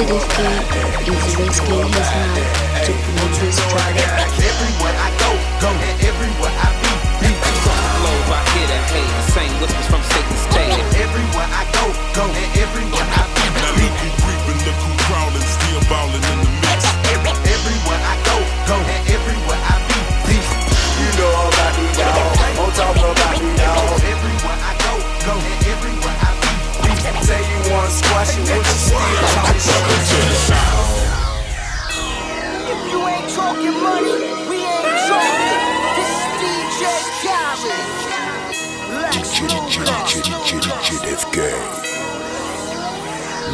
Fugitive King is risking his life to prove his tribe.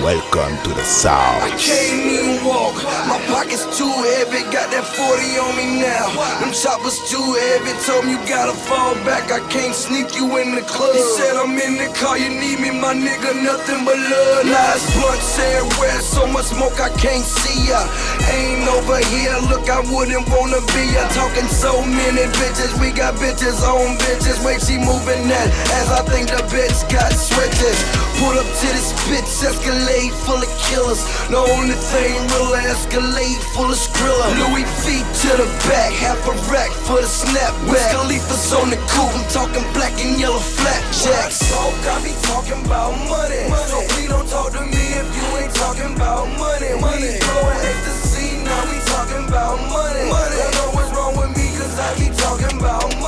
Welcome to the South. I can't even walk, my pockets too heavy. Got that 40 on me now. Them choppers too heavy. Told me you gotta fall back. I can't sneak you in the club. He said I'm in the car, you need me, my nigga. Nothing but love. Last blunt said where so much smoke I can't see ya. Ain't over here, look, I wouldn't wanna be ya. Talking so many bitches, we got bitches on bitches. Wait, she moving that as I think the bitch got switches. Pull up to this bitch, escalade full of killers. The only thing real escalade full of skrilla. Louis feet to the back, half a rack for the snapback. Khalifa's on the coupe, I'm talking black and yellow flapjacks. Talk, I be talking about money. So please don't talk to me if you ain't talking about money. money. Throwing ecstasy, now we talking about money. money. Don't know what's wrong with me, cause I be talking about money.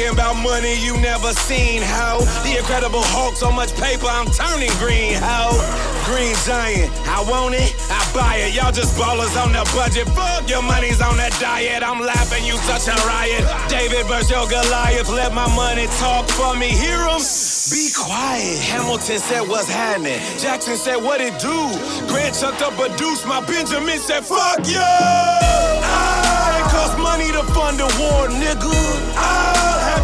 Talking about money you never seen, how the incredible Hulk, so much paper, I'm turning green, how green giant, I want it, I buy it. Y'all just ballers on the budget, fuck your money's on that diet. I'm laughing, you such a riot. David versus your Goliath, let my money talk for me. Hear 'em? Be quiet. Hamilton said what's happening. Jackson said what it do. Grant chucked up a deuce. My Benjamin said fuck you. It cost money to fund the war, nigga.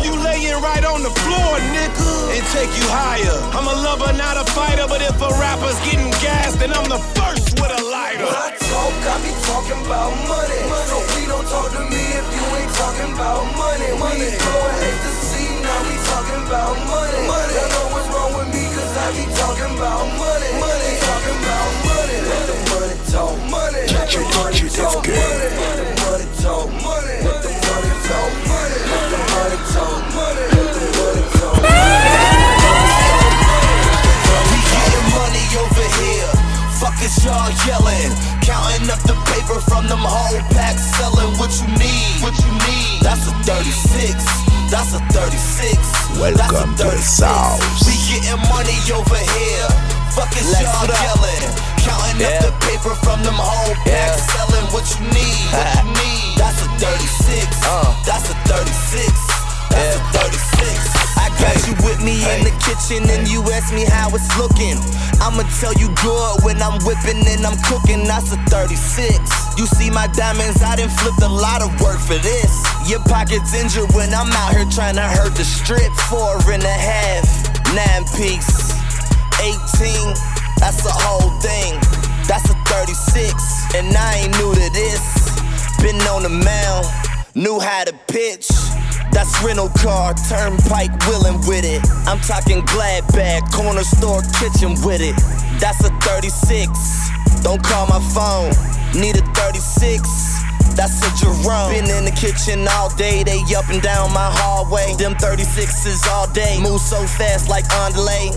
You laying right on the floor, nigga, and take you higher. I'm a lover, not a fighter, but if a rapper's getting gassed, then I'm the first with a lighter. When I talk, I be talking about money. So please don't talk to me if you ain't talking about money. money. We throwing ecstasy, now we talking about money. money. Don't know what's wrong with me, cause I be talking about money. money. Talking about money. Let the money talk money. Let the money talk money. Fuck y'all yelling? Counting up the paper from them whole packs, selling what you need. What you need? That's a 36. That's a 36. Welcome to the That's a 36. South. We getting money over here. Fuck is Let's y'all yelling? Counting Yeah. up the paper from them whole packs, Yeah. selling what you need. What you need? That's a 36. Uh. That's a 36. That's Yeah. a 36. Got you with me in the kitchen and you ask me how it's looking. I'ma tell you good when I'm whipping and I'm cooking. That's a 36. You see my diamonds, I done flipped a lot of work for this. Your pocket's injured when I'm out here trying to hurt the strip. Four and a half, nine piece, 18. That's a whole thing. That's a 36. And I ain't new to this. Been on the mound, knew how to pitch. That's rental car, turnpike willing with it. I'm talking glad bag, corner store kitchen with it. That's a 36. Don't call my phone, need a 36. That's a Jerome. Been in the kitchen all day, they up and down my hallway. Them 36s all day, move so fast like underlay.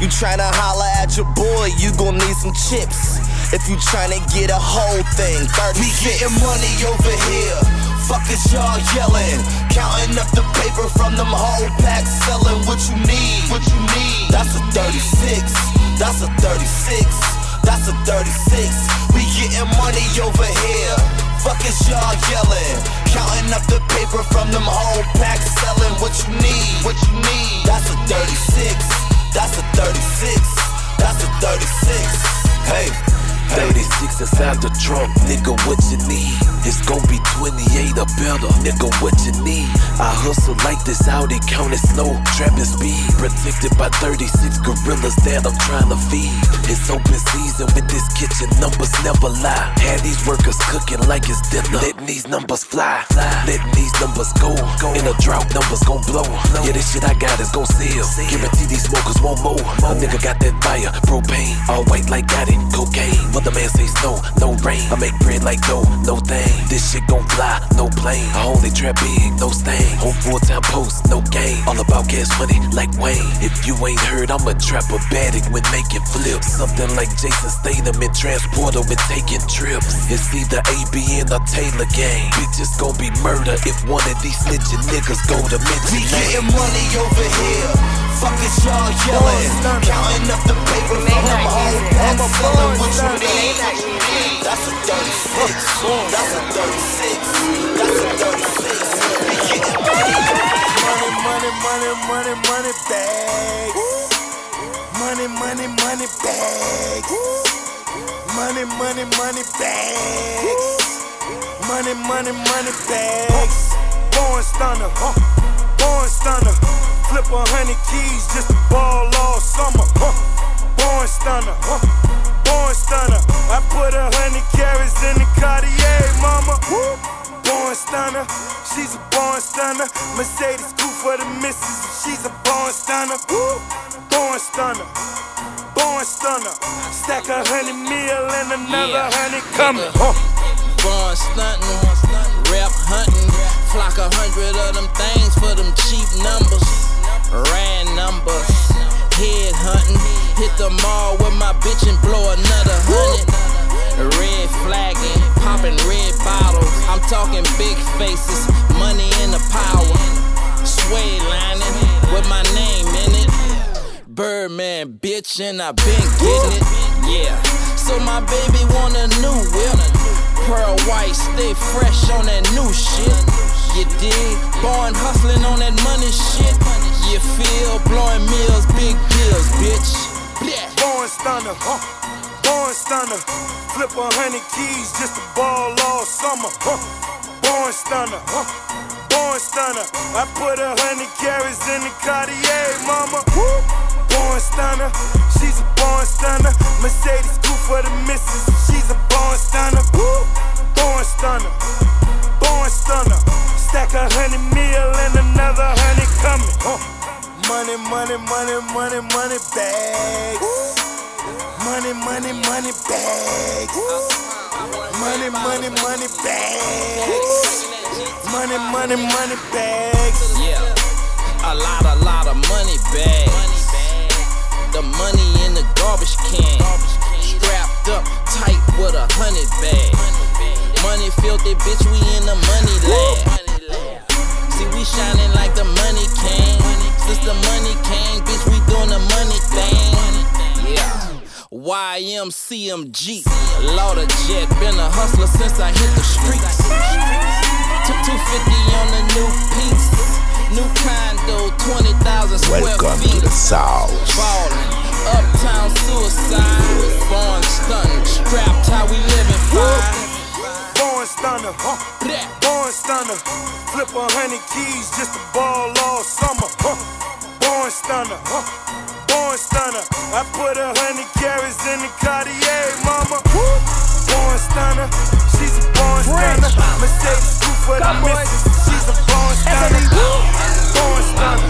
You tryna holler at your boy, you gon' need some chips. If you tryna get a whole thing, 36. We getting money over here. Fuck is y'all yelling? Counting up the paper from them whole packs, selling what you need. What you need? That's a 36. That's a 36. That's a 36. We getting money over here. Fuck is y'all yelling? Counting up the paper from them whole packs, selling what you need. What you need? That's a 36. That's a 36. That's a 36. Hey. 36 inside the trunk, nigga, what you need? It's gon' be 28 or better, nigga, what you need? I hustle like this Audi, count it slow, trapping speed. Protected by 36 gorillas that I'm trying to feed. It's open season with this kitchen, numbers never lie. Had these workers cooking like it's dinner. Letting these numbers fly, letting these numbers go. In a drought, numbers gon' blow. Yeah, this shit I got is gon' sell. Guarantee these smokers won't mow. A nigga got that fire, propane, all white like got it, cocaine. Mother man say snow, no rain. I make bread like dough, no thing. This shit gon' fly, no plane. I only trap big, no stain. Home full time post, no game. All about gas money like Wayne. If you ain't heard, I'm a trapper batic when making flips. Something like Jason Statham in transporter when taking trips. It's either ABN or Taylor gang. Bitches gon' be murder if one of these snitching niggas go to mention We getting money over here. Fuck is y'all yelling? Counting up the paper from them old packs, selling what you need. That's a 36. That's a 36. That's a 36. We getting money. Money, money, money, money, bags. Money, money, money bags. Money, money, money bags. Money, money, money bags. Born stunner? Born stunner. Flip a hundred keys just to ball all summer, huh? Born stunner? Born stunner. I put a hundred carats in the Cartier, mama. Born stunner, she's a born stunner. Mercedes coupe for the missus, she's a born stunner. Born stunner, born stunner. Stack a hundred mil and another Yeah. hundred coming. Huh. Born stunting, rep hunting, flock a hundred of them things for them cheap numbers. Ran numbers, head hunting, hit the mall with my bitch and blow another hundred. Red flagging, popping red bottles. I'm talking big faces, money in the power. Suede lining with my name in it. Birdman, bitch, and I been getting it. Yeah. So my baby want a new whip. Pearl white, stay fresh on that new shit. You dig? Born hustling on that money shit. You feel? Blowing meals, big bills, bitch. Born stunner, huh? Born stunner. Flip a hundred keys just to ball all summer, huh? Born stunner, huh? Born stunner. I put a hundred carats in the Cartier, mama. Woo. Born stunner, she's a born stunner. Mercedes coupe for the missus, she's a born stunner. Woo. Born stunner, born stunner. Stack a hundred mil and another hundred coming. Huh. Money, money, money, money, money bags. Money, money, money bags. Money, money, money bags. Money, money, money bags. Yeah, a lot, a lot of money bags. The money in the garbage can, strapped up tight with a hundred bag. Money filthy, bitch, we in the money lab. See, we shining like the money came. Since the money came, bitch, we doing the money thing. Yeah. YMCMB, Lauder Jet, been a hustler since I hit the streets. Took 250 on the new piece. New condo, 20,000 square Welcome feet. to the South. Ballin', uptown suicide. Born stunning, strapped how we living fine. Born stunner, huh? Born stunner. Flip a hundred keys just to ball all summer, huh? Born stunner, huh? Born stunner. I put a hundred carats in the Cartier, mama. Woo. Born stunner, she's a born stunner. Mercedes coupe for the missus, she's a born stunner. Born stunner,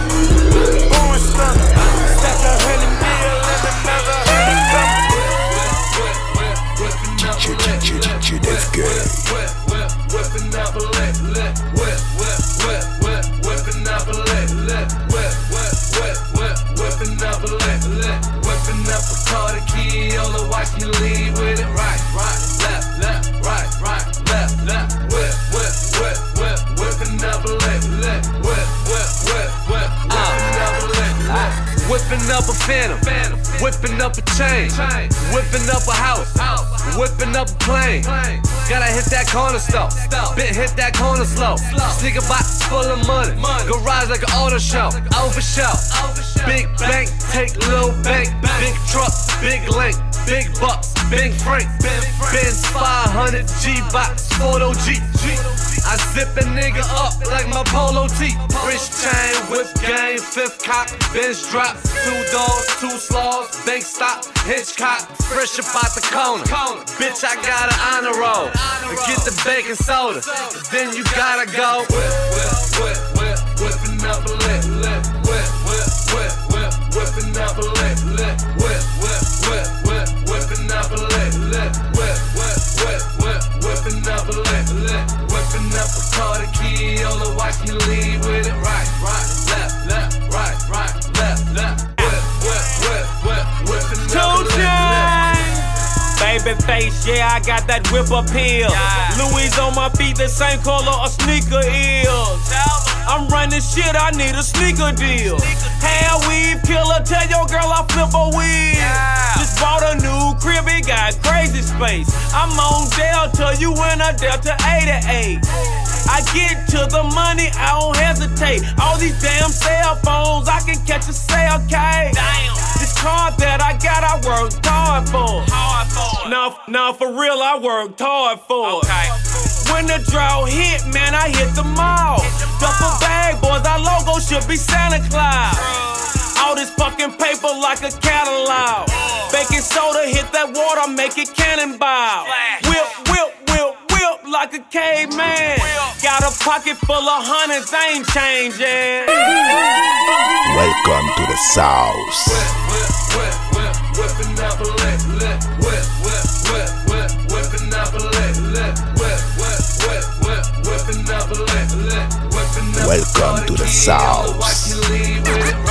born stunner. Stack a hundred That's good. Whipping up a lick, whip, whip, whip, whip, up a whip, whip, whip, whip, up a up a with it, right, right, left, left, right, right, left, left, Whipping up a phantom, whipping up a chain, whipping up a house, whipping up a plane. Gotta hit that corner store, bit hit that corner slow. Sneaker box full of money, garage like an auto show, over show. Big bank, take little bank, big truck, big link, big bucks, big Frank, Benz 500 G box, photo G, I zip a nigga up like my polo tee. Rich chain, whip game, fifth cock, bench drop. Two doors, two slaws, bank stop, Hitchcock. Fresh up out the corner. Bitch, I got an honor roll. Get the baking soda. Then you gotta go. Whip, whip, whip, whip, whipping up a lip, lip. Whip, whip, whip, whip, whipping up a lip, lip. Whip, whip, whip, whip, whipping up a lip, lip. Whip, whip, whip, whip, whipping up a lip, lip. Whipping up a Carter key, all the watch me lead with it. Right, right, left. Whip. Baby face, yeah, I got that whip appeal. Louis on my feet, the same color a sneaker is. I'm running shit, I need a sneaker deal. Hair weave killer, tell your girl I flip a wheel. Just bought a new crib, it got crazy space. I'm on Delta, you in a Delta 88. I get to the money, I don't hesitate. All these damn cell phones, I can catch a sale, okay? Damn. This car that I got, I worked hard for. Hard for. Now, now for real, I worked hard for. Okay. When the drought hit, man, I hit the mall. Duffel bag, boys, our logo should be Santa Claus. All this fucking paper like a catalog. Baking soda, hit that water, make it cannonball. Whip, whip, whip, whip like a caveman. Got a pocket full of hundreds, ain't changing. Welcome to the South. whip, whip, whipping up a lip, lip, whip, whip, whip, whip, whipping up a lip, lip, whip, whip, whip, whip, whipping up a lip, lip, whipping up Welcome to the South. Watch me lead with it,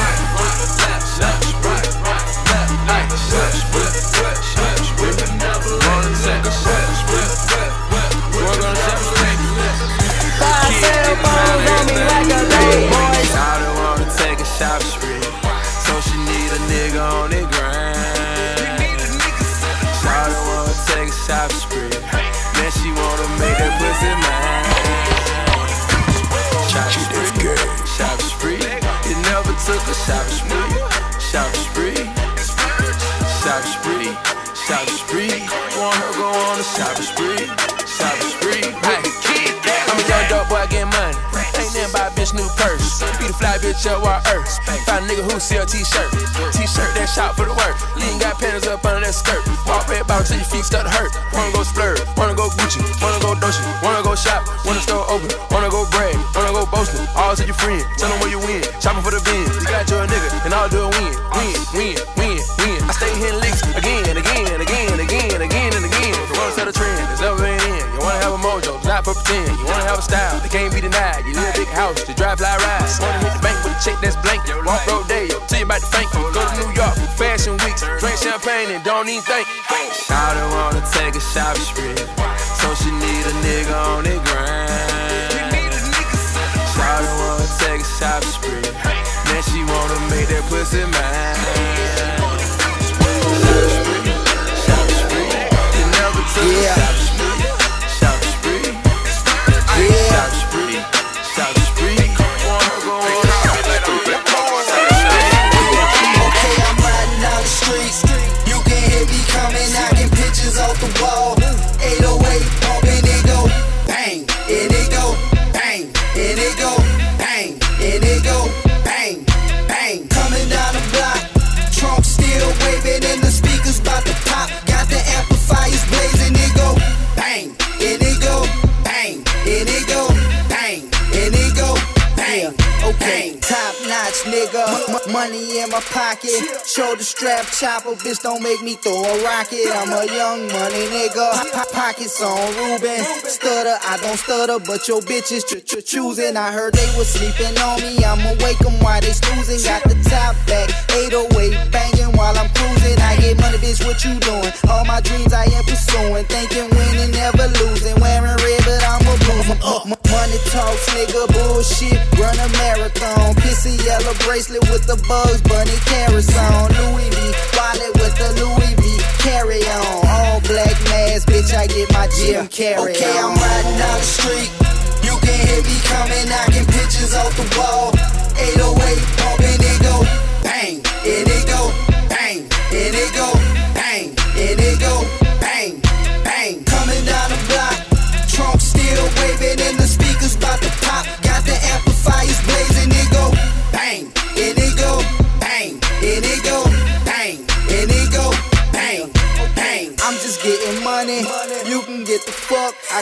that pussy mine. Shopping spree, shopping spree, you never took a shopping spree, shopping spree, shopping spree, shopping spree. Want her go on a shopping spree, fly bitch up our earth. Find a nigga who sell t-shirt. T-shirt that shot for the work. Lean got panties up under that skirt. Walk red bottom till your feet start to hurt. Wanna go splurge, wanna go Gucci, wanna go Dolce, wanna go shop, wanna store open, wanna go brag, wanna go boasting. All to your friend, tell them where you win. Shopping for the bin. You got your nigga, and I'll do a win, win, win, win, win. I stay hitting licks again and again and again and again and again and again. Wanna set a trend, it's never been in. You wanna have a mojo, not for pretend. You wanna have a style, that can't be denied. You to fly rides. Wanna hit the bank with a check that's blank. Walk road day, tell you about the bank. Go to New York, fashion weeks, drink champagne and don't even think. Shawty wanna take a shopping spree, strap chopper, bitch, don't make me throw a rocket. I'm a young money nigga, po- pockets on Ruben. Stutter, I don't stutter, but your bitches ch- ch- choosing. I heard they was sleeping on me, I'ma wake wake 'em while they snoozing. Got the top back, 808 banging while I'm cruising. I get money, bitch, what you doing? All my dreams I am pursuing, thinking winning, never losing. Wearing red, but I'm a blue. Money talks, nigga, bullshit. Run a marathon, pissy yellow bracelet with the bugs, bunny carrots on. Louis V, wallet with the Louis V. Carry on, all black mask, bitch. I get my Jim Carrey Okay, I'm riding down the street. You can hear me coming, knocking pictures off the wall. 808, bumping it go bang, and it go bang, and it go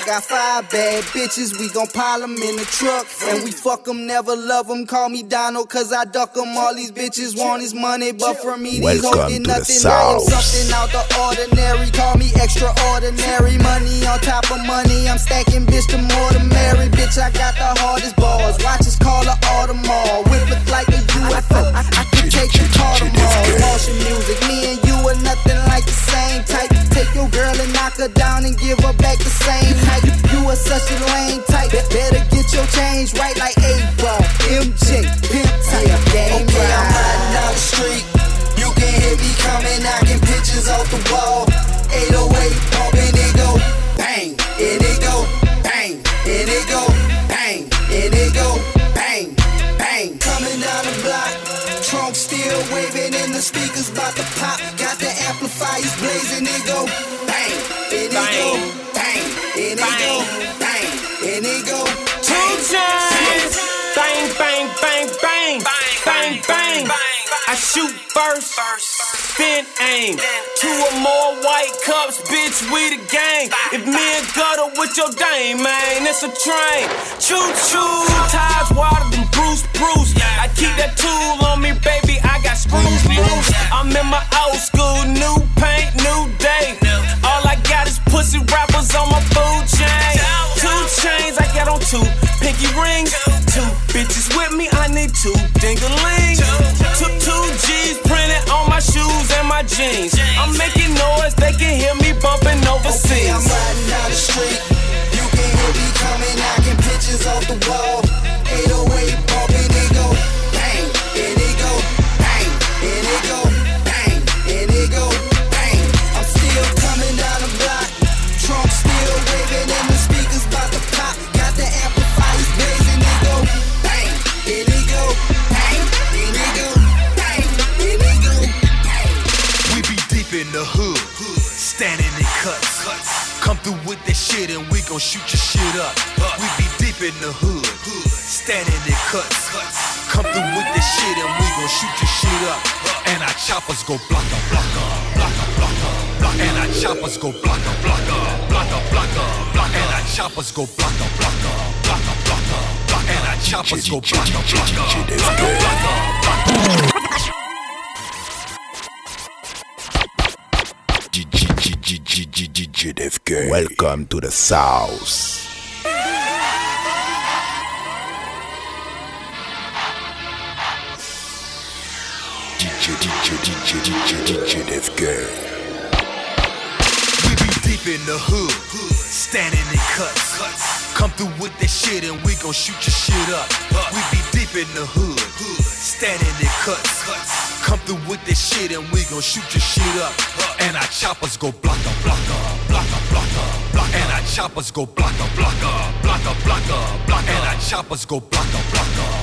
got five bad bitches, we gon' pile them in the truck. And we fuck them, never love them. Call me Donald, cause I duck them. All these bitches want is money, but for me, these hoes get to the nothing. I am something out the ordinary. Call me extraordinary. Money on top of money, I'm stacking bitch the more the merry. Bitch, I got the hardest balls. Watches call her Audemars. Whip it like a UFO. I, I can take you to Audemars. Motion music, me and you are nothing like the same type. Take girl and knock her down and give her back the same height. You are such a lame type. Be- Better your dame, man, it's a train. Choo choo, ties wider than Bruce Bruce. I keep that tool on me, baby. I got screws loose. I'm in my old school, new paint, new day. All I got is pussy rappers on my food chain. Two chains, I got on two pinky rings. Two bitches with me, I need two dingalings. Two, two G's printed on my shoes and my jeans. I'm making noise, they can hear me bumping Okay, overseas. I'm riding down the street. Gon' shoot your shit up. We be deep in the hood, standing in cuts. Come through with that shit and we gon' shoot your shit up. And our choppers go blocka, blocka, blocka, blocka, block. And our choppers go blocka, blocka, blocka, blocka, block. And our choppers go blocka, blocka, blocka, blocka, block. And our choppers go blocka, blocka, blocka, blocka, blocka. Welcome to the South. DJ, DJ, DJ, DJ, DJ deep in the hood, standing in cuts. Come through with that shit and we gon' shoot your shit up. We be deep in the hood, standing in cuts. Come through with that shit and we gon' shoot your shit up. And our choppers go blocka, blocka, blocka, blocka, block. And our choppers go blocka, blocka, blocka, blocka, block. And our choppers go blocka, blocka,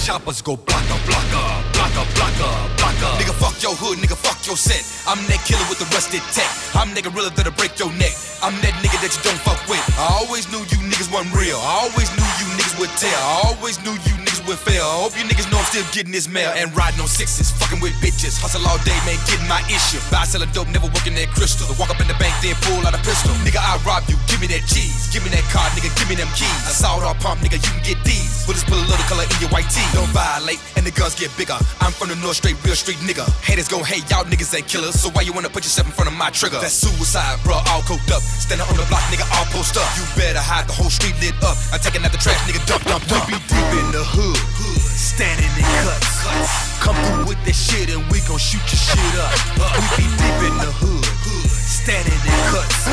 choppers go blocka, blocka, blocka, blocka, blocka. Nigga, fuck your hood, nigga, fuck your set. I'm that killer with the rusted tech. I'm that gorilla that'll break your neck. I'm that nigga that you don't fuck with. I always knew you niggas wasn't real. I always knew you niggas would tell. I always knew you niggas would fail. I hope you niggas know I'm still getting this mail and riding on sixes, fucking with bitches. Hustle all day, man, getting my issue. Buy, selling dope, never working that crystal. Walk up in the bank, then pull out a pistol. Nigga, I rob you, give me that cheese. Give me that car, nigga, give me them keys. I saw it all pump, nigga, you can get these. Bullets pull a little color in your white tee. Don't violate, and the guns get bigger. I'm from the north, straight, real street nigga. Haters go, hey, y'all niggas ain't killers. So why you wanna put yourself in front of my trigger? That's suicide, bro, all coked up. Standing on the block, nigga, all post up. You better hide the whole street lit up. I'm taking out the trash, nigga, dump, dump, dump. We be deep in the hood, standing in cuts. Come through with that shit and we gon' shoot your shit up. We be deep in the hood, standing in cuts.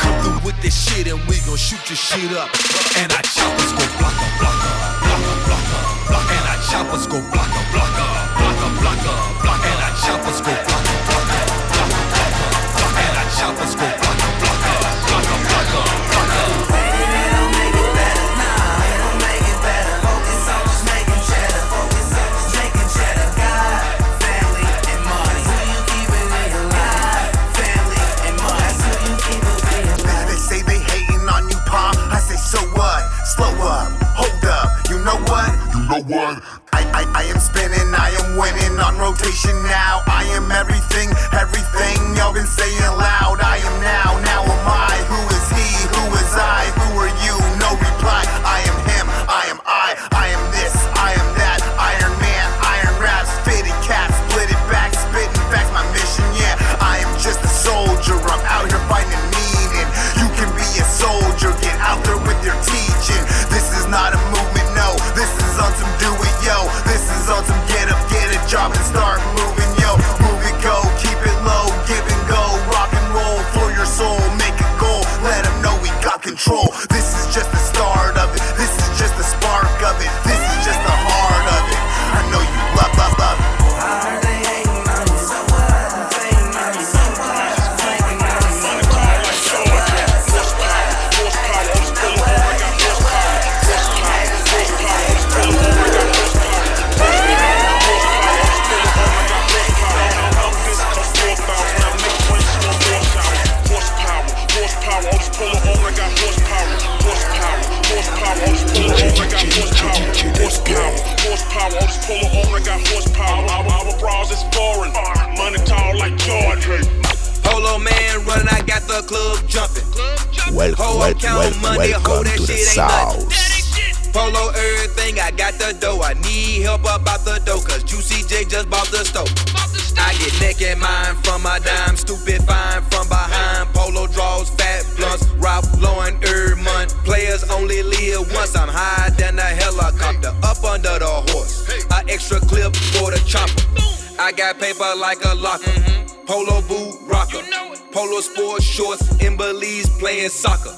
Come through with that shit and we gon' shoot your shit up. And our choppers go blocka, blocka, blocka, blocka, block. And our choppers go blocka, blocka, blocka, blocka, block. And our choppers go blocka, blocka, blocka, blocka, block. And our choppers go I, I, I am spinning, I am winning on rotation now. I am everything, everything y'all been saying loud. I am now, now am I. Who is Wel- Ho, wel- count wel- money, ho, welcome that to the shit ain't nothing. South. Polo everything, I got the dough. I need help about the dough, cause Juicy J just bought the stove. I get naked mine from my dime, stupid fine from behind. Polo draws, fat blunts, Ralph Lauren every month. Players only live once. I'm higher than a helicopter, up under the horse. A extra clip for the chopper. I got paper like a locker. Polo boot rocker. Polo sports shorts in Belize playing soccer.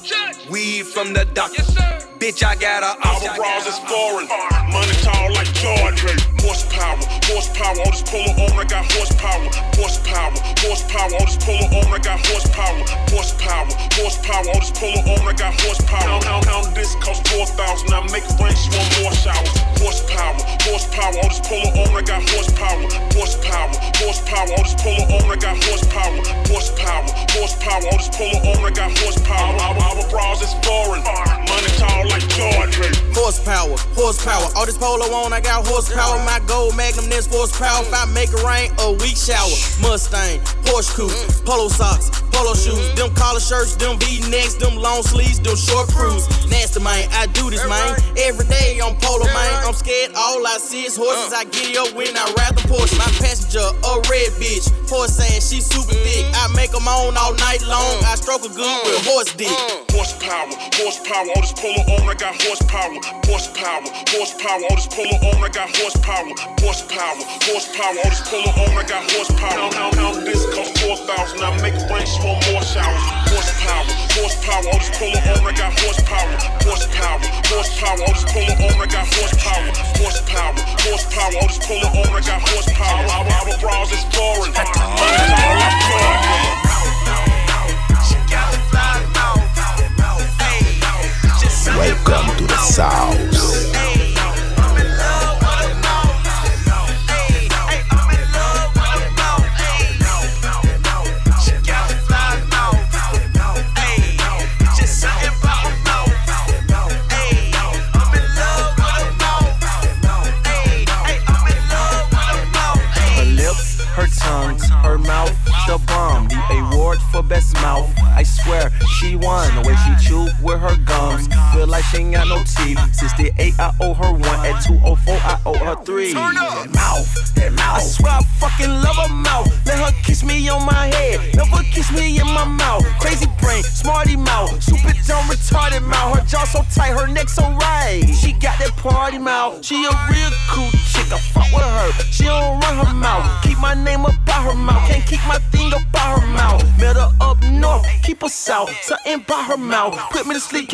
Weed from the doctor. Bitch, I got a Our bras is foreign. Money tall like Jordan. Horsepower, horsepower. All this polo on, I got horsepower. Horsepower, horsepower. All this polo on, I got horsepower. Horsepower, horsepower. All this polo on, I got horsepower. Count, count, this cost 4,000. I make it rain, she want more showers. Horsepower, horsepower. All this polo on, I got horsepower. Horsepower, horsepower. All this polo on, I got horsepower. Horsepower, horsepower. All this polo on, I got horsepower. Our, our bras is foreign. Money tall. Horsepower, horsepower. All this polo on, I got horsepower. My gold magnum, this horsepower. If I make it rain, a week shower. Mustang, Porsche coupe, polo socks, polo shoes. Them collar shirts, them V-necks, them long sleeves, them short crews. Nasty Mane, I do this man. Every day on polo man. I'm scared, all I see is horses. I get up when I ride the Porsche. My passenger, a red bitch. Horse ass, she super thick. I make them on all night long. I stroke a good with horse dick. Horsepower, horsepower, all this polo on, I got horsepower. Horsepower, horsepower, all this polo on, I got horsepower. Horsepower, horsepower, all this polo on, I got horsepower. Count, count, count this cost 4,000. I make rain, she more showers. Horsepower, horsepower, all this polo on, I got horsepower. Horsepower, horsepower, all this polo on, I got horsepower. Horsepower, horsepower, all this polo on, I got horsepower. Our, our bras is foreign. Money tall like Jordan.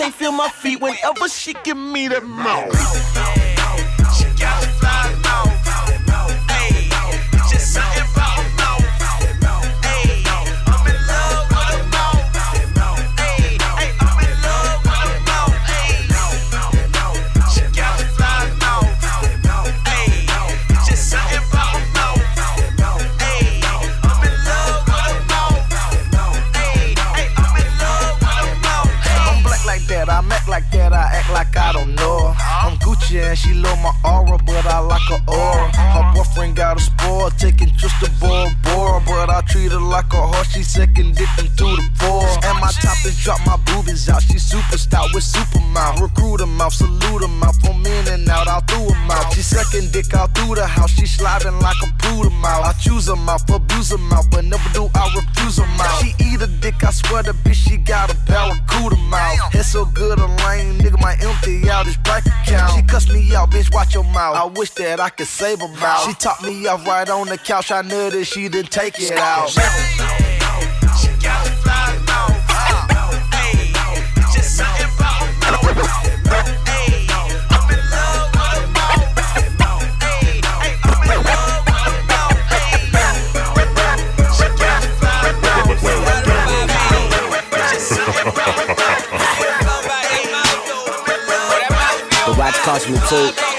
Can't feel my feet whenever she give me that mouth. I wish that I could save her mouth. She top me off right on the couch, I knew that she didn't take it out. Cost me two.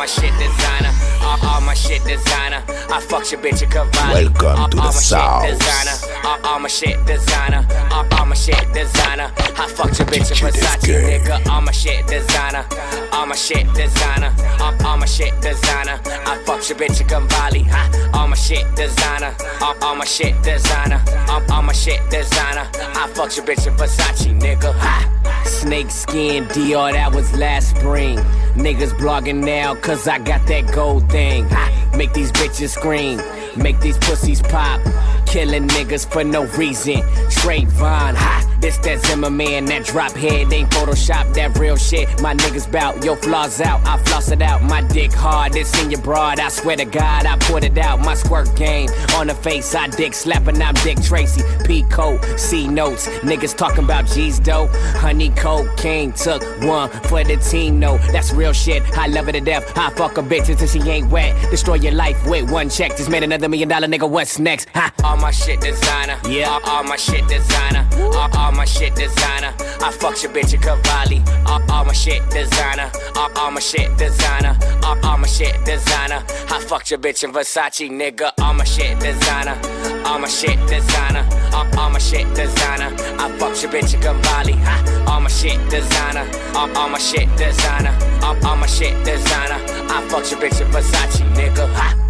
My shit designer, all, all my shit designer. I fuck your bitch at Cavalli. Welcome all, to all the South. Designer, all, all my shit designer, all, all my shit designer. I fucked your bitch at Versace. nigga. All my shit designer, all my shit designer, all, all my shit designer. I fuck your bitch in Cavalli, huh? All my shit designer, all, all my shit designer, all, all my shit designer. I fuck your bitch in Versace, nigga. Ha! Snake skin Dior, that was last spring. Niggas blogging now, cause I got that gold thing. Ha! Make these bitches scream, make these pussies pop. Killing niggas for no reason. Vine, ha! This that Zimmerman, that drop head ain't Photoshop, that real shit. My niggas bout, yo flaws out, I floss it out. My dick hard, it's in your broad. I swear to God, I put it out. My squirt game on the face, I dick slapping, I'm Dick Tracy. P code, C notes. Niggas talking about G's dough. Honey cocaine took one for the team, no. That's real shit. I love it to death. I fuck a bitch until she ain't wet. Destroy your life with one check. Just made another million dollar nigga. What's next? Ha! All my shit designer. Yeah. All, all my shit designer. All, all my shit designer. I fuck your bitch in Cavalli. All, all my shit designer. All, all my shit designer. All, all my shit designer. I fuck your bitch in Versace, nigga. All my shit designer. All my shit designer. All, all my shit designer. I fuck your bitch in Cavalli. Ha! All my shit designer. All, all my shit designer. All, all my shit designer. I fuck your bitch in Versace, nigga. Ha!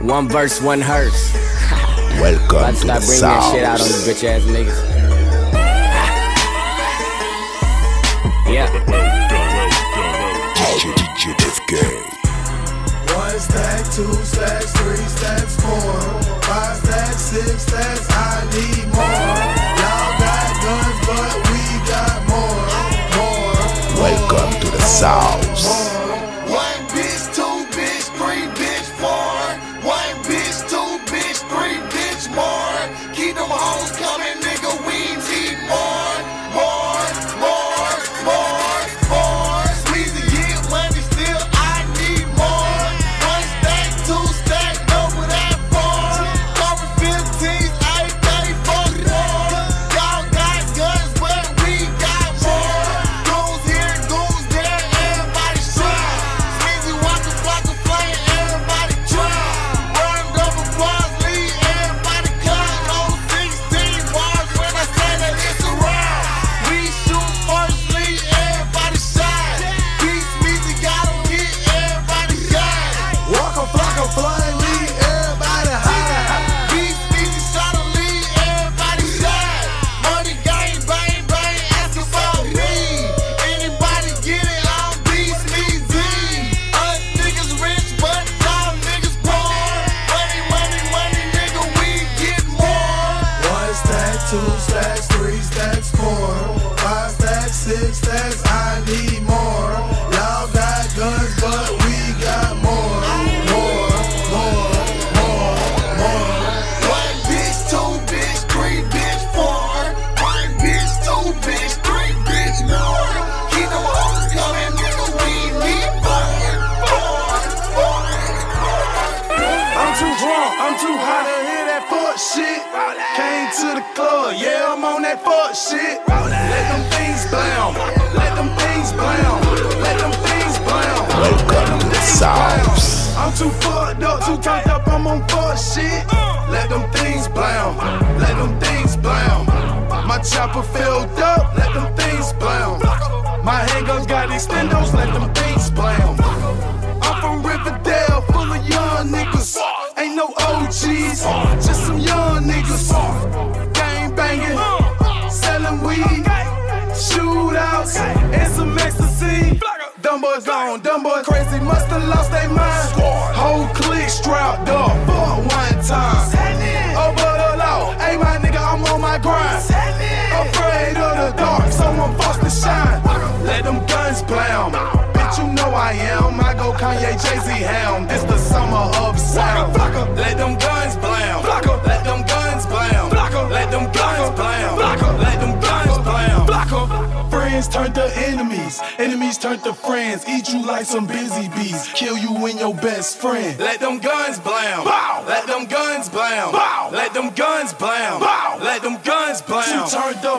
One verse, one hearse. Welcome About to to start the bringing that shit out on South. you bitch ass niggas. Yeah. DJ DJ Def K. One stack, two stacks, three stacks, four, five stacks, six stacks. I need more. Y'all got guns, but we got more, more. Welcome to the South.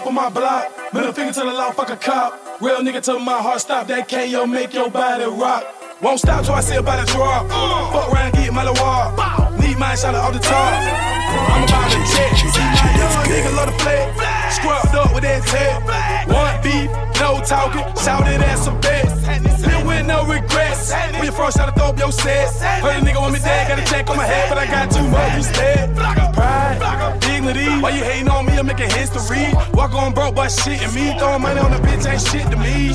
On my block, middle finger to the law, fuck a cop. Real nigga till my heart stop. That KO make your body rock. Won't stop till I see about to drop. Fuck around, get my walk. Need mine, shout it off the top. I'm about to my young nigga love the flag. Scrubbed up with that tag. One beef, no talking, shout it as some best. Live with no regrets. When you first try to throw up your set. Heard a nigga want me dead, got a check on my head, but I got too much instead. Dignity. Why you hating on me? I'm making history. Walk on broke, but shit and me. Throwing money on the bitch ain't shit to me.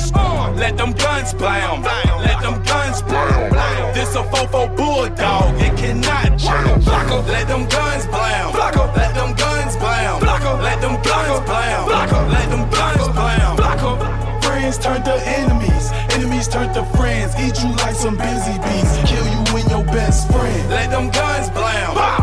Let them guns blam. Let them guns blam. This a fofo bulldog. It cannot jam. Let them guns blam. Let them guns blam. Let them guns blam. Let them guns blam. Friends turn to enemies. Enemies turn to friends. Eat you like some busy bees. Kill you when your best friend. Let them guns blam.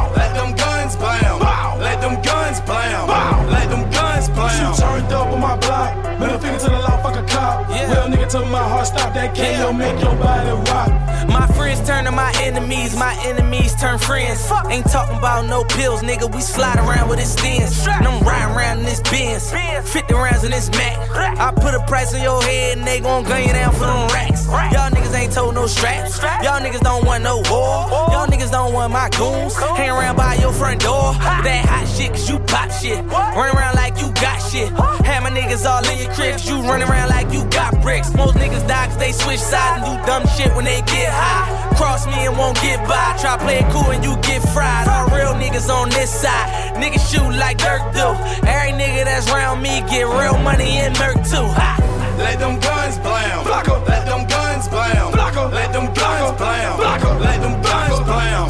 Real nigga told my heart stop that KO make your body rock. My friends turn to my enemies, my enemies turn friends. Fuck. Ain't talking about no pills, nigga. We slide around with his stins. And I'm riding around in this Benz. 50 rounds in this Mac. I put a price on your head and they gon' gun you down for them racks. Y'all niggas ain't told no straps. Y'all niggas don't want no war. Y'all niggas don't want my goons. Hang around by your front door. With that hot shit, cause you pop shit. Run around like you got shit. Have my niggas all in your crib, 'cause you run around like you got bricks. Most niggas die cause they switch sides and do dumb shit when they get high. Cross me and won't get by. Try play it cool and you get fried. All real niggas on this side. Niggas shoot like Dirk do. Every nigga that's round me get real money and murk too. Ha! Let them guns blam. Let them guns blam. Let them guns blam. Let them guns blam.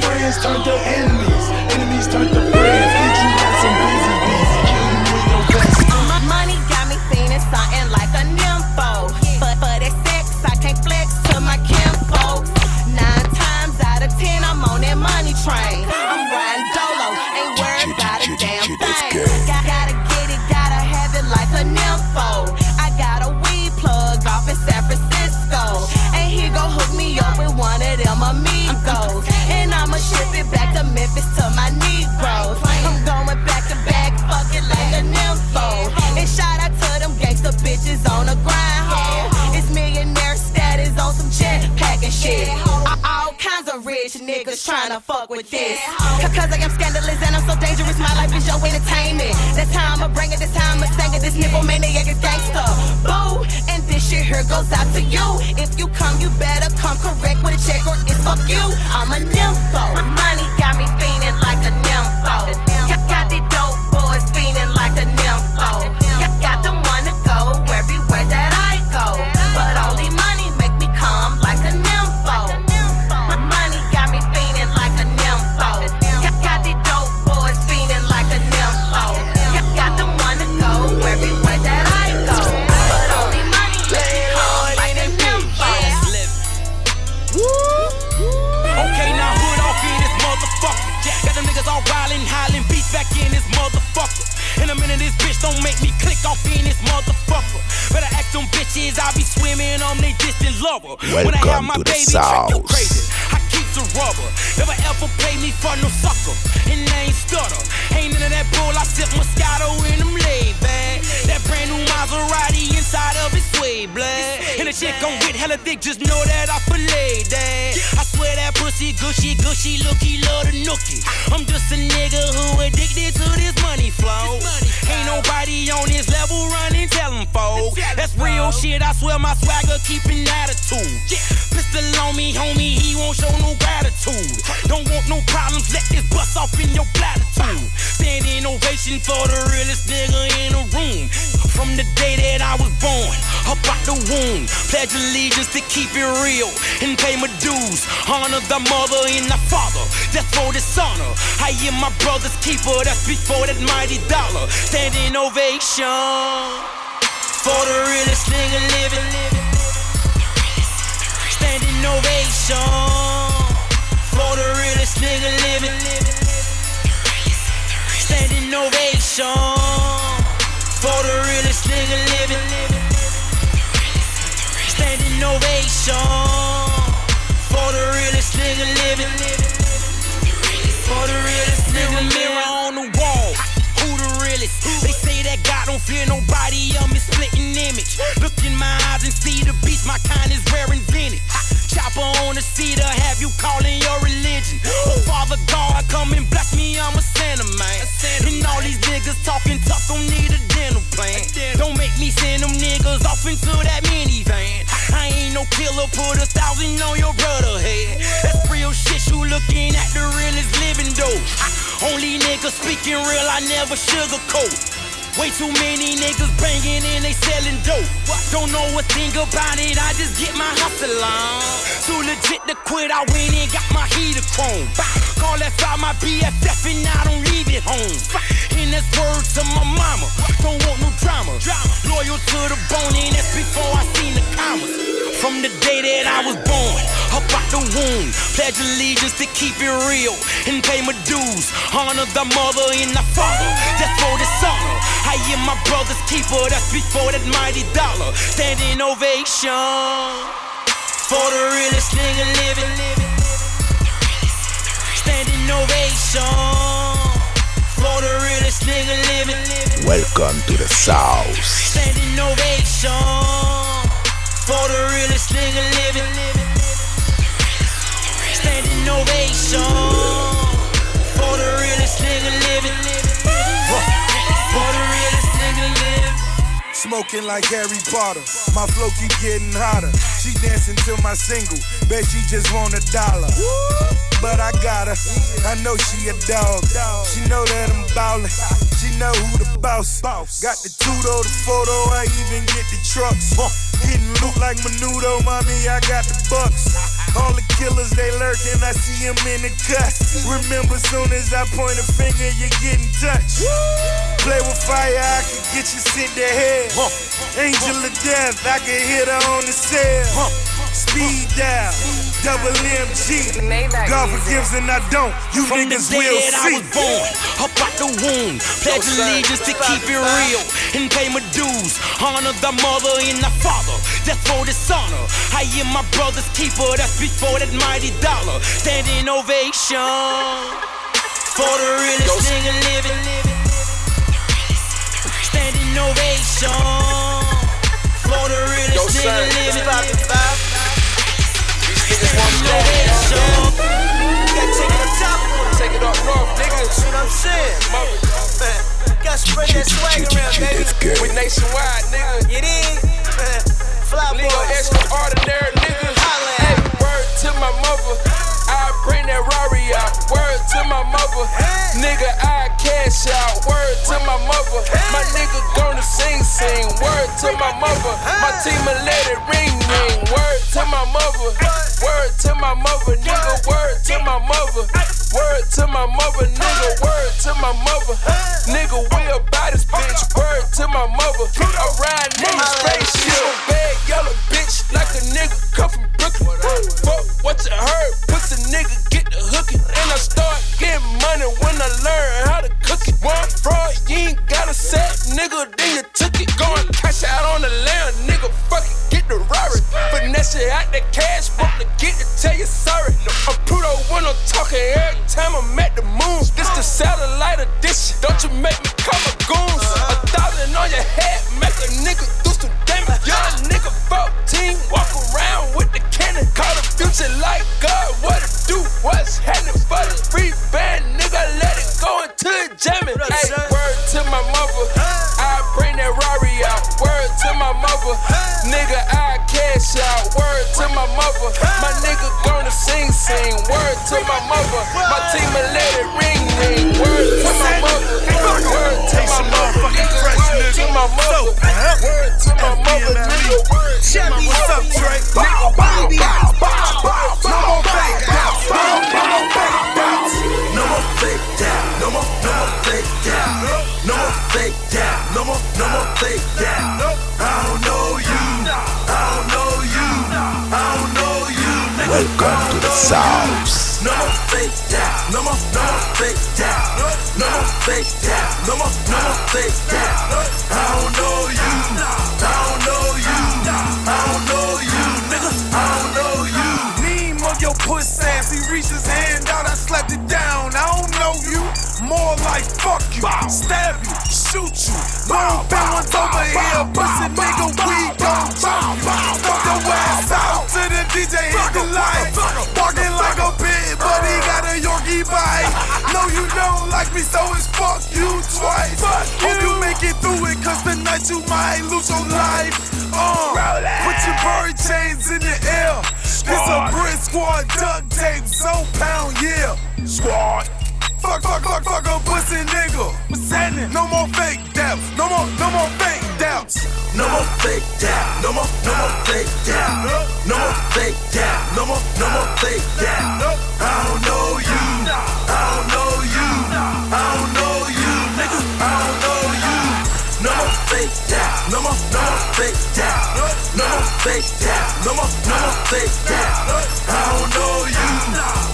Friends turn to. Enemies train. I'm riding dolo, ain't worried about a damn thing. Got, gotta get it, gotta have it like a nympho. I got a weed plug off in San Francisco. And he gon' hook me up with one of them amigos. And I'ma ship it back to Memphis to my Negroes. I'm going back to back, fuck it like a nympho. Rich niggas tryna fuck with this. Cause I am scandalous and I'm so dangerous, my life is your entertainment. That's how I'ma bring it, this time I'ma sing it. This nipple maniac is gangsta. Boo! And this shit here goes out to you. If you come, you better come correct with a check or it's fuck you. I'm a nympho. My money bitches, I be swimming on they distant lover. when I have Welcome my to the baby, check you crazy. I keep the rubber. Never ever pay me for no sucker. And I ain't stutter. Ain't none of that bull, I sip Moscato in them laid back. That brand new Maserati inside of it suede black. And the chick gon' get hella thick, just know that I fillet that. I swear that pussy gushy, gushy, looky, love the nookie. I'm just a nigga who addicted to this money flow. Ain't nobody on this level running, tell 'em folks. That's real shit, I swear my swagger keeping attitude. Pistol on me, homie, he won't show no gratitude. Don't want no problems, let this bust off in your platitude. Standing ovation for the realest nigga in the room. From the day that I was born, up out the womb. Pledge allegiance to keep it real and pay my dues. Honor the mother and the father, that's for dishonor. I am my brother's keeper, that's before that mighty dollar. Standing ovation for the realest nigga living. Standing ovation for the realest nigga living. Standing ovation for the realest nigga living. Standing ovation for the realest nigga living. For the realest nigga mirror on the wall. Who the realest? They say that God don't fear nobody. I'm his splitting image. Look in my eyes and see the beast. My kind is rare and vintage. Chopper on the cedar, have you calling your religion? Oh, Father God, come and bless me. I'm a sinner, man. And all these niggas talking tough don't need a dental plan. Don't make me send them niggas off into that minivan. I ain't no killer, put a thousand on your brother head. That's real shit, you looking at the realest living though. Only niggas speaking real, I never sugarcoat. Way too many niggas banging and they selling dope. Don't know a thing about it, I just get my hustle on. Too legit to quit, I went and got my heater chrome. Call that fly my BFF and I don't leave it home. And that's word to my mama, don't want no drama. Loyal to the bone and that's before I seen the commas. From the day that I was born, up out the womb, pledge allegiance to keep it real and pay my dues. Honor the mother and the father, that's for dishonor. I am my brother's keeper, that's before that mighty dollar. Standing ovation for the realest nigga living. Standing ovation for the realest nigga living. Welcome to the South. Standing ovation for the realest nigga living. Standing ovation for the realest nigga living. For the. Smoking like Harry Potter. My flow keep getting hotter. She dancing to my single. Bet she just want a dollar. But I got her. I know she a dog. She know that I'm ballin'. Know who the boss. Got the two-door, the photo. I even get the trucks. Getting loot like Menudo, mommy. I got the bucks. All the killers, they lurking. I see them in the cuts. Remember, soon as I point a finger, you getting touched. Play with fire, I can get you sent to hell. Angel of death, I can hit her on the cell. Speed down, double MG. God forgives and I don't. You From niggas the day will that I see. was born, up out the womb, pledge Yo, allegiance to keep it, it real and pay my dues. Honor the mother and the father, that's for dishonor. I am my brother's keeper, that's before that mighty dollar. Standing ovation for the realest nigga living. Standing ovation for the realest Yo, son, nigga living. Niggas want smoke. Gotta take it up top. Take it up north, niggas. See what I'm saying? Man, gotta spread that swag around, baby. We nationwide, nigga. You? Fly Legal extraordinary niggas. Hey, word to my mother. I bring that Rari out. Word to my mother. Nigga, I cash out. Word to my mother. My nigga gonna sing, sing. Word to my mother. My team will let it ring, ring. Word to my mother. Word to my mother, nigga. Word to my mother. Word to my mother, nigga. Word to my mother. Nigga, we about this bitch. Word to my mother. I ride in the spaceship. Bad yellow bitch like a nigga come from Brooklyn. Fuck what you heard. Pussy nigga get the hookin'. And I start getting money when I learn how to cook it. One fraud, you ain't got a set, nigga, then you took it. Go and cash out on the land, nigga. Fuck it, get the Rari. Finesse it out the cash, fuck to get to tell you sorry. I'm Pluto when I'm talking every time I'm at the moon. This the satellite edition. Don't you make me call my goons. A thousand on your head, make a nigga do some. Young nigga 14, walk around with the cannon. Call the future like God, what it do? What's happening for the free band, nigga? Let it go into the jamming. Hey, word to my mother. I bring that Rari out. Word to my mother. Nigga, I cash out. Word to my mother. My nigga gonna sing, sing. Word to my mother. My team will let it ring, ring. Word to my mother. Word to my mother. Nigga, word to my mother. Word to my mother, nigga. My What's up. Trae? Bow, bow, bow, bow, bow. No more fake doubts. No more, fake doubts. No more. No more, fake doubt. No more fake doubt. No more, no more fake doubt. I don't know you. Welcome to the South. No more fake doubt. No more, no more fake doubt. No more fake doubt. No more, no more fake doubt. I don't know you. I don't know you. I don't know you, nigga. I don't know you. Name of your puss ass. He reached his hand out, I slapped it down. I don't know you. More like fuck you. Stab you. Shoot you. Bit one's over here. Pussy nigga, we DJ hit the light. Barking like a pit, but he got a Yorkie bite. No, you don't like me, so it's fuck you twice. Hope you make it through it, cause the night you might lose your life. Uh, put your bird chains in the air. It's a brick squad duct tape, so pound, yeah. Squad. Fuck, fuck, fuck, fuck a pussy nigga. What's happening? No more fake doubts. No more, no more fake doubts. No more fake doubt. No more, no more fake doubt. No more fake doubt. No more, no more fake doubt. I don't know you. I don't know you. I don't know you, nigga. I don't know you. No more fake doubt. No more, no more fake doubt. No more fake doubt. No more, no more fake doubt. I don't know you.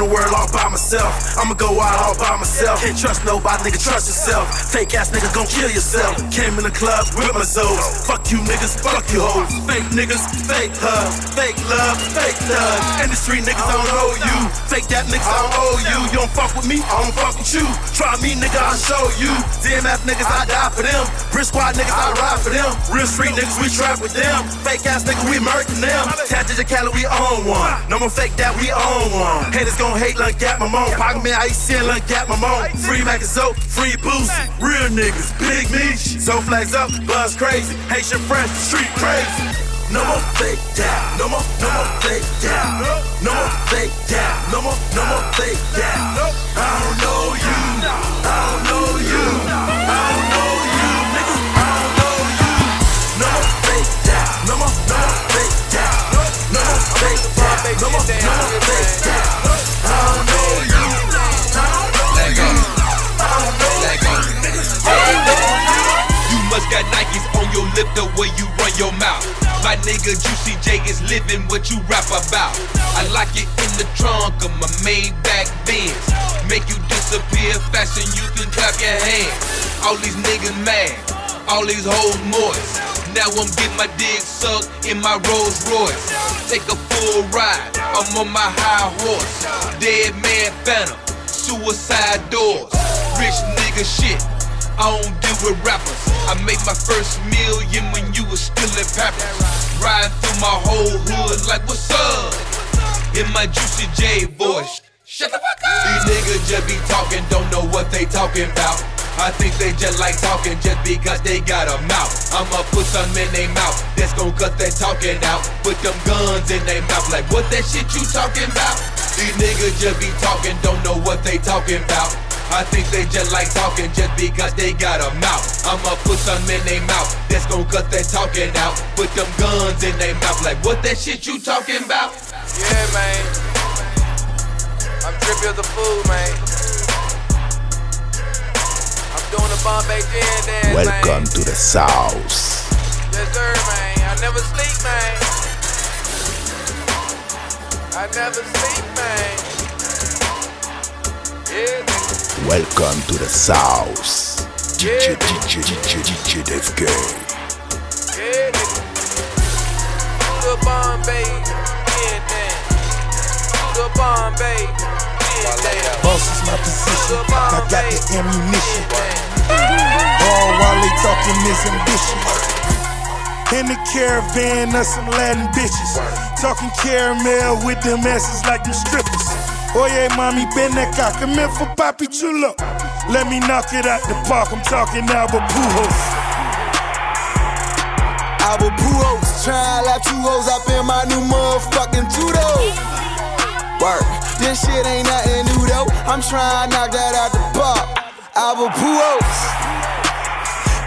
The world all by myself. I'ma go out all by myself. Can't trust nobody, nigga. Trust yourself. Fake ass niggas gon' kill yourself. Came in the club with my zoes. Fuck you niggas, fuck you hoes. Fake niggas, fake hugs, fake love, fake love. Industry niggas don't owe you. Fake that niggas don't owe you. You don't fuck with me, I don't fuck with you. Try me, nigga, I'll show you. DMF niggas, I die for them. Brick squad niggas, I ride for them. Real street niggas, we trap with them. Fake ass niggas, we murking them. Tatted your Cali, we own one. No more fake that, we own one. Haters gon' hate like Gap Mamone. Pocket man, I ain't seeing like Gap Mamone. Free Mac and Zoe, free Boost. Real niggas, big meat. So flags up, buzz crazy. Haitian fresh, street crazy. No more fake doubt. No more, no more fake doubt. No more fake doubt. No more, no more fake doubt. I don't know you. I don't know you. I don't know you, nigga. I don't know you. No more fake doubt. No more, no more fake doubt. No more fake doubt. No more, no more fake doubt. Got Nikes on your lip the way you run your mouth. My nigga Juicy J is living what you rap about. I like it in the trunk of my Maybach Benz. Make you disappear faster you can clap your hands. All these niggas mad, all these hoes moist. Now I'm getting my dick sucked in my Rolls Royce. Take a full ride, I'm on my high horse. Dead man phantom, suicide doors. Rich nigga shit. I don't deal with rappers. I made my first million when you was still in Paris. Riding through my whole hood like what's up? In my Juicy J voice. Shut the fuck up! These niggas just be talking, don't know what they talking about. I think they just like talking just because they got a mouth. I'ma put some in their mouth that's gon' cut that talking out. Put them guns in their mouth like what that shit you talking about? These niggas just be talking, don't know what they talking about. I think they just like talking just because they got a mouth. I'ma put some in their mouth that's gon' cut that talking out. Put them guns in their mouth like what that shit you talking about? Yeah, man. I'm drippy as a fool, man. I'm doing the Bombay Gin dance, Welcome man. to the South. Yes, sir, man. I never sleep, man. I never sleep, man. Yeah, nigga. Welcome to the South. DJ, DJ, DJ, DJ Def Gang. Yeah, nigga. Do the Bombay dance. Do the Bombay Boss is my position. I got the ammunition. All while they talking this ambition. In the caravan of some Latin bitches. Talking caramel with them asses like them strippers. Oye, mommy, ven acá, come here for Papi Chulo. Let me knock it out the park, I'm talking Albert Pujols. Albert Pujols, trying lap two hoes up in my new motherfucking Tudo. Work, this shit ain't nothing new though. I'm trying to knock that out the park. Albert Pujols,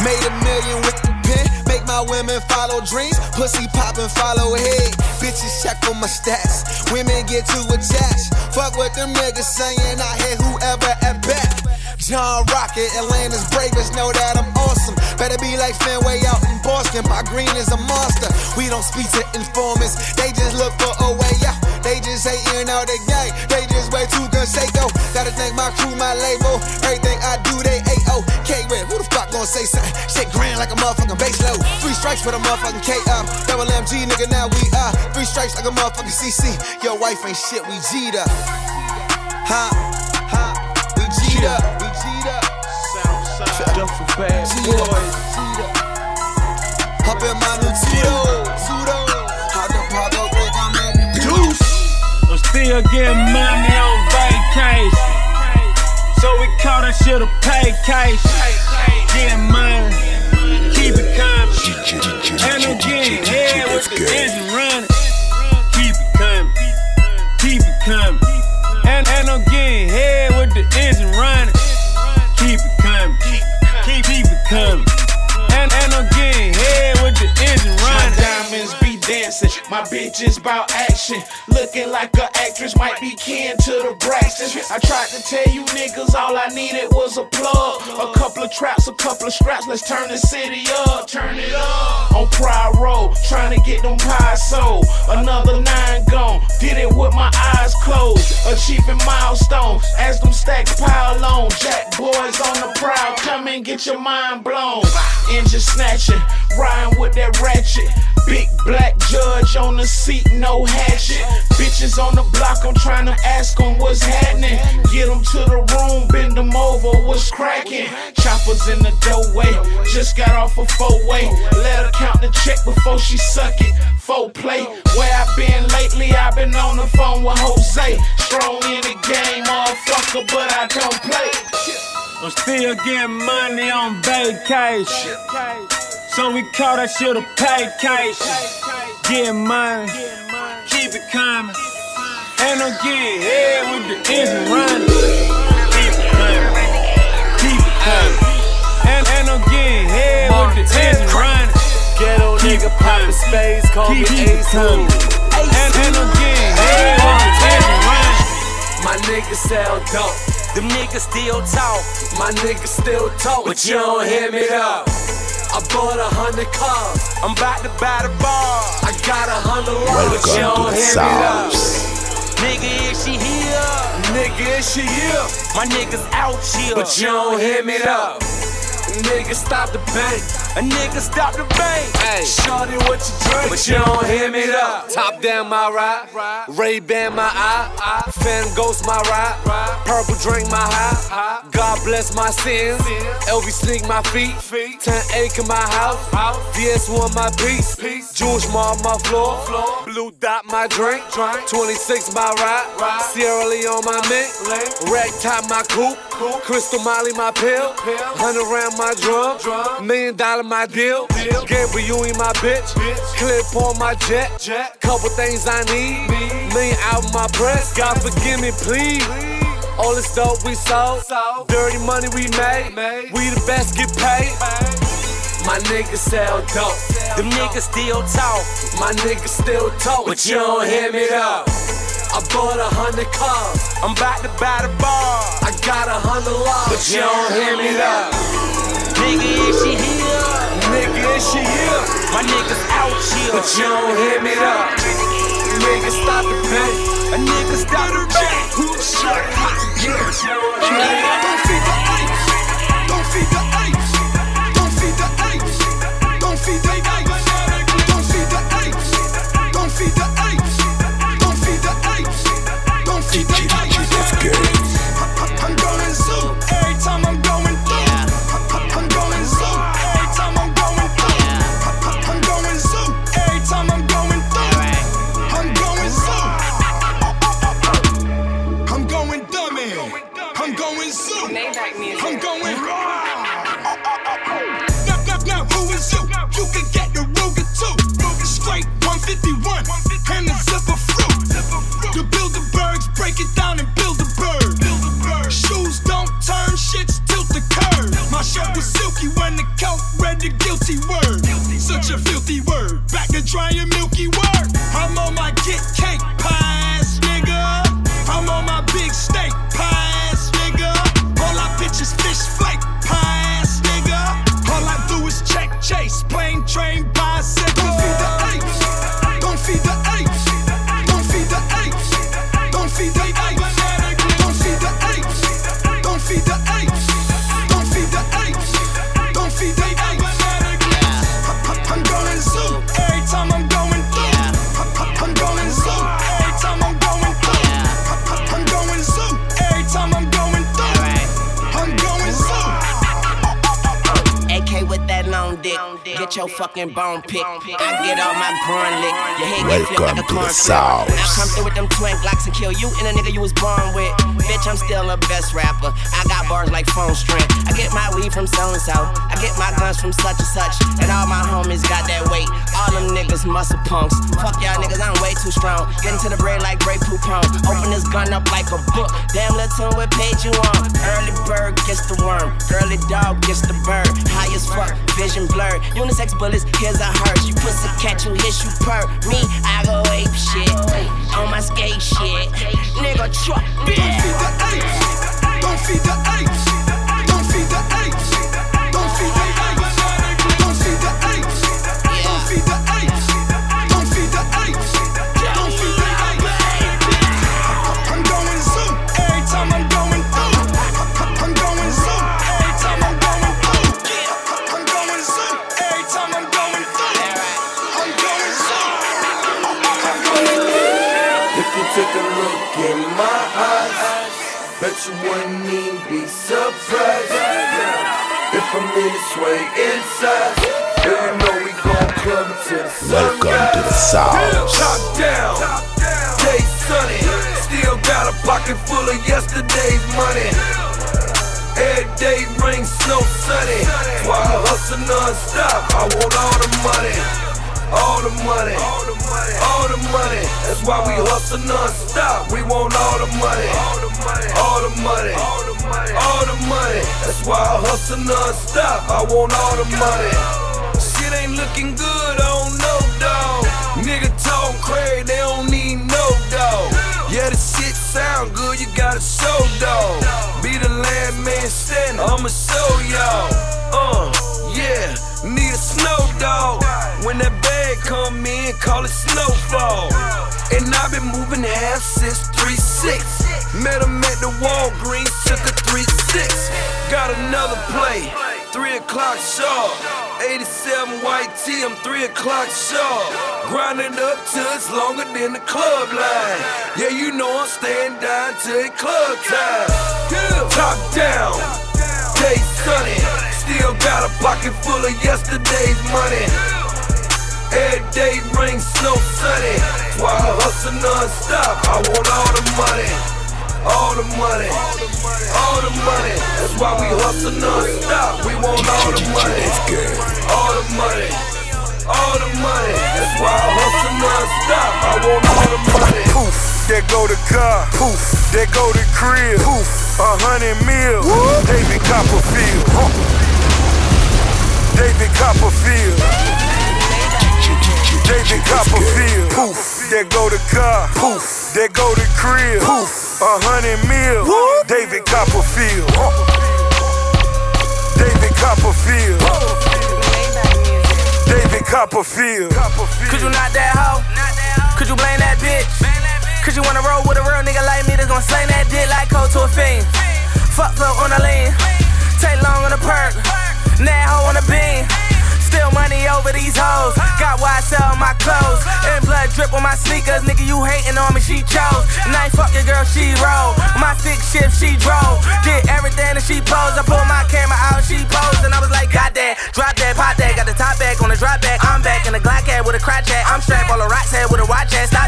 made a million with the pen. Make my women follow dreams. Pussy poppin', follow head. Bitches check on my stats. Women get too attached. Fuck what them niggas saying. I hit whoever at bat. John Rocker, Atlanta's bravest know that I'm awesome. Better be like Fenway out in Boston. My green is a monster. We don't speak to informants. They just look for a way out. They just hating out the gang. They just way too good, say go. Gotta thank my crew, my label. Everything I do, they A.O. K with. Who the fuck gon' say something? Shit grand like a motherfucking bass low. Three strikes for the motherfucking K.O. Uh, double MG, nigga, now we are. Three strikes like a motherfucking CC. Your wife ain't shit, we G'd up. Huh? Huh? We G'd up. We G'd up. Duffel bad boys. Hop in my new Tudo. Still getting money on vacation. So we call that shit a paycation. Getting money, keep it coming. And I'm with the engine running. Keep it coming, keep it coming. My bitches bout action. Looking like a actress, might be kin to the Braxtons. I tried to tell you niggas all I needed was a plug. A couple of traps, a couple of scraps, let's turn the city up. Turn it up. On Pride Road, trying to get them pies sold. Another nine gone, did it with my eyes closed. Achieving milestones as them stacks pile on. Jack boys on the prowl, come and get your mind blown. Engine snatching, riding with that ratchet. Big black judge on the seat, no hatchet. Bitches on the block, I'm trying to ask them what's happening. Get them to the room, bend them over, what's cracking? Choppers in the doorway, just got off a four way. Let her count the check before she suck it. Four play, where I been lately, i been on the phone with Jose. Strong in the game, motherfucker, but I don't play. I'm still getting money on vacation. So we call that shit a paycation. Getting money, keep it coming. And I'm getting head with the engine running. Keep it coming, keep it coming. And, and I'm getting head with the engine running. Ghetto nigga poppin' spades, call me Ace Hood. And, and I'm getting head with the engine running. My niggas sell dope. Them niggas still talk. My niggas still talk, but you don't hear me though. I bought a hundred cars. I'm about to buy the bar. I got a hundred lots, but you Welcome don't to the. South. Nigga, is she here? Nigga, is she here? My niggas out here. But you don't hear me though. Nigga, stop the bank. A nigga stop the bank. Hey, shorty, what you drink? But you don't hear me though. Top down my ride, Ray Ban my eye, Fan Ghost my ride, Purple drink my high. God bless my sins. LV sneak my feet, 10 acre my house, VS1 my piece, Jewish mall my floor, Blue dot my drink, 26 my ride, Sierra Leone my mint, Rack top my coupe, Crystal Molly my pill, 100 round my drum, million dollar my deal, Gabriel you ain't my bitch, clip on my jet, couple things I need, million out my press, God forgive me please. All this dope we sold, dirty money we made, we the best get paid. My niggas sell dope, Them niggas still talk. my niggas still talk, but you don't hear me though. I bought a hundred cars, I'm about to buy the bar. I got a hundred lots, but you don't hear me though. Nigga, is she here? Nigga, is she here? My niggas out here. But you don't hear me though. Nigga, stop the bank. A nigga stop the bank. Don't feed the apes. Dog gets the bird. High as fuck, vision blurred. Unisex bullets, here's a hearse. You pussy catch, you hit, you purr. Me, I go ape shit. On my skate shit. Nigga, truck, bitch. Don't feed the apes. Don't you took a look in my eyes, bet you wouldn't even be surprised. If I'm in this way inside, then you know we gon' club to the Welcome to the South. Top down, day sunny. Still got a pocket full of yesterday's money. Every day rain, snow, sunny. That's why I hustle non-stop. I want all the money, all the money, all the money. That's why we hustle non-stop. We want all the money, all the money, all the money. All the money. That's why I hustle non-stop. I want all the money. Shit ain't looking good, I don't know, dawg. Nigga talk crazy, they don't need no dog. Yeah, the shit sound good, you gotta show dog. Be the land man standing, I'ma show y'all. Uh, snow dog. When that bag come in, call it snowfall. And I've been moving half since 3-6. Met him at the Walgreens, took a 3-6. Got another play, 3 o'clock sharp. 87 white tee, I'm 3 o'clock sharp. Grinding up till it's longer than the club line. Yeah, you know I'm staying down till club time. Top down, day sunny. Still got a pocket full of yesterday's money. Every day rain, snow, sunny. Why I hustle non-stop. I want all the money, all the money, all the money. That's why we hustle non-stop. We want all the money, all the money, all the money. That's why I hustle non-stop. I want all the money. Poof, there go the car. Poof, there go the crib. Poof, a hundred mil. David Copperfield. David Copperfield. David Copperfield. Poof, there go the car. Poof, there go the crib. Poof, a hundred mil. David Copperfield. David Copperfield. David Copperfield. Could you not that hoe? Could you blame that bitch? Could you wanna roll with a real nigga like me that's gonna slang that dick like cold to a fiend? Fuck flow on the lean, take long on the perk, hoe on the beam. Still money over these hoes. Got why I sell my clothes. And blood drip on my sneakers. Nigga, you hating on me, she chose. I fuck your girl, she roll. My six shift, she drove. Did everything that she posed. I pulled my camera out, she posed. And I was like, God that, drop that, pop that. Got the top back on the drop back. I'm back in the Glock hat with a crotch hat. I'm strapped on the rocks head with a watch hat. Stop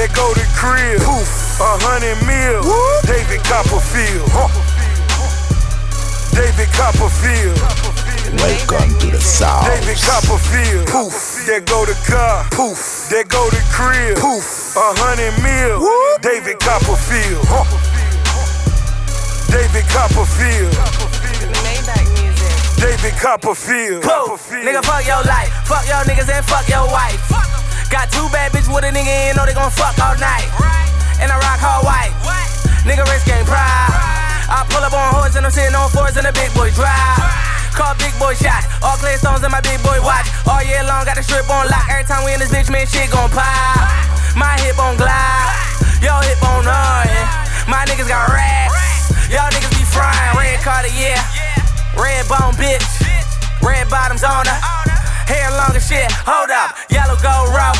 there go the crib. Poof, a hundred mil. David Copperfield. Huh. David Copperfield. Welcome to the South. David Copperfield. Poof, there go the car. Poof, there go the crib. Poof, a hundred mil. David Copperfield. Huh. David Copperfield. Maybach music. David Copperfield. Poof, nigga, fuck your life. Fuck your niggas and fuck your wife. Got two bad bitches with a nigga in, know they gon' fuck all night. And I rock hard white. Nigga, wrist game pride. I pull up on horse and I'm sitting on fours in a big boy drive. Call big boy shots. All clear stones in my big boy watch. All year long, got the strip on lock. Every time we in this bitch, man, shit gon' pop. My hip on glide. Yo hip on none. My niggas got racks. Y'all niggas be frying. Red Cartier. Red bone bitch. Red bottoms on her. Uh-uh. Hair long as shit. Hold up. Yellow gold rope.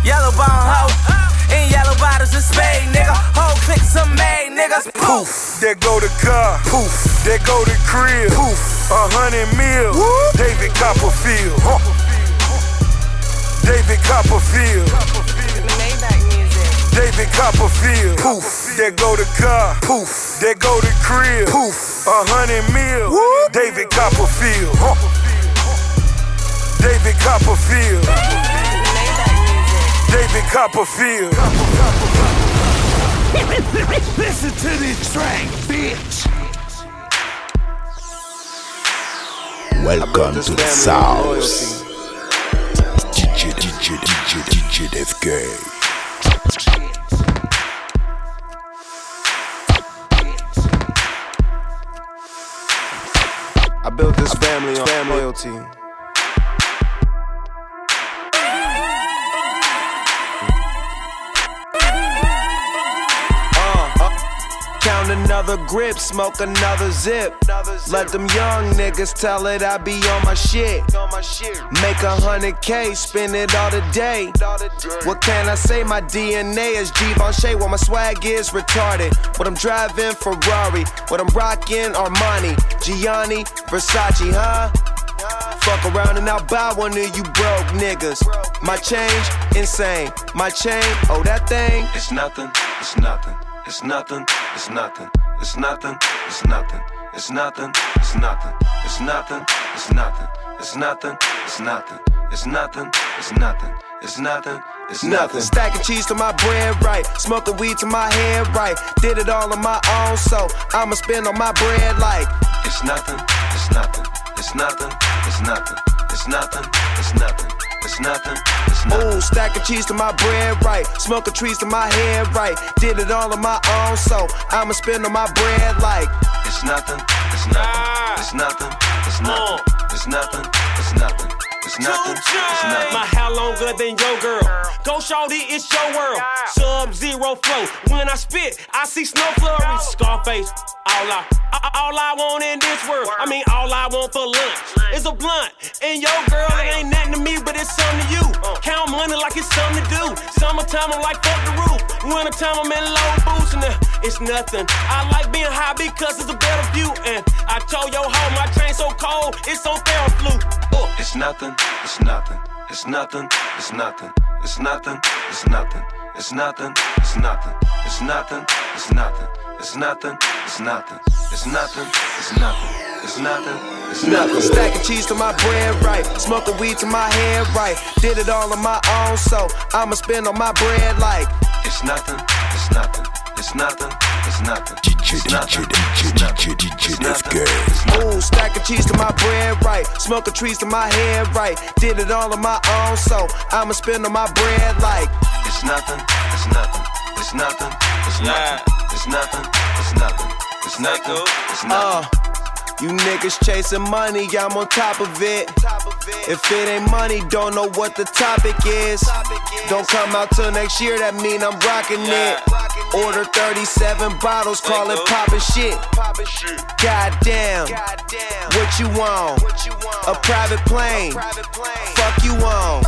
Yellow bone hoe. In yellow bottles, a spade, nigga. Whole click some made, niggas. Poof. There go the car. Poof. There go the crib. Poof. A hundred mil. David Copperfield. Huh. David Copperfield. David Copperfield. Poof. There go the car. Poof. There go the crib. Poof. A hundred mil. David Copperfield. Huh. David Copperfield. David Copperfield. Listen to this track, bitch. Welcome to the South. DJ, DJ, DJ, DJ FK. I built this family on family loyalty. Another grip, smoke another zip. Let them young niggas tell it I be on my shit. Make a hundred K, spend it all today. What can I say? My DNA is Givenchy, while my swag is retarded. What I'm driving, Ferrari. What I'm rocking, Armani. Gianni, Versace, huh? Fuck around and I'll buy one of you broke niggas. My change, insane. My chain, oh that thing. It's nothing, it's nothing, it's nothing, it's nothing, it's nothing, it's nothing, it's nothing, it's nothing, it's nothing, it's nothing, it's nothing, it's nothing, it's nothing, it's nothing, it's nothing. Stacking cheese to my bread right. Smoking weed to my head right. Did it all on my own, so I'ma spend on my bread like It's nothing, it's nothing, it's nothing, it's nothing, it's nothing, it's nothing, it's nothing, it's nothing. Ooh, stacking cheese to my bread right. Smoking trees to my head right. Did it all on my own, so I'ma spend on my bread like It's nothing, it's nothing, it's nothing, it's nothing, it's nothing, it's nothing, it's nothing, it's nothing. My hair longer than your girl. Go shorty, it's your world. Sub zero flow. When I spit, I see snow flurries. Scarface, all I, all I want in this world. I mean, all I want for lunch is a blunt. And your girl, it ain't nothing to me, but it's something to you. Count money like it's something to do. Summertime, I'm like fuck the roof. Wintertime, I'm in low boots and uh, it's nothing. I like being high because it's a better view. And I told your hoe my train so cold, it's on. Oh, it's nothing, it's nothing, it's nothing, it's nothing, it's nothing, it's nothing, it's nothing, it's nothing, it's nothing, it's nothing, it's nothing, it's nothing, it's nothing, it's nothing, it's nothing, it's nothing. It's nothing. Stacking cheese to my bread right. Smoking weed to my head right. Did it all on my own, so I'ma spend on my bread like It's nothing, it's nothing, it's nothing, it's nothing. DJ, DJ, DJ FK. Ooh, stacking cheese to my bread right. Smoking trees to my head right. Did it all on my own, so I'ma spend on my bread like It's nothing, it's nothing, it's nothing, it's nothing, it's nothing, it's nothing, it's nothing, it's nothing. Uh, you niggas chasing money, I'm on top of it. If it ain't money, don't know what the topic is. Don't come out till next year, that mean I'm rocking it. Order 37 bottles, call it poppin' shit. Goddamn, what you want? A private plane. Fuck you on.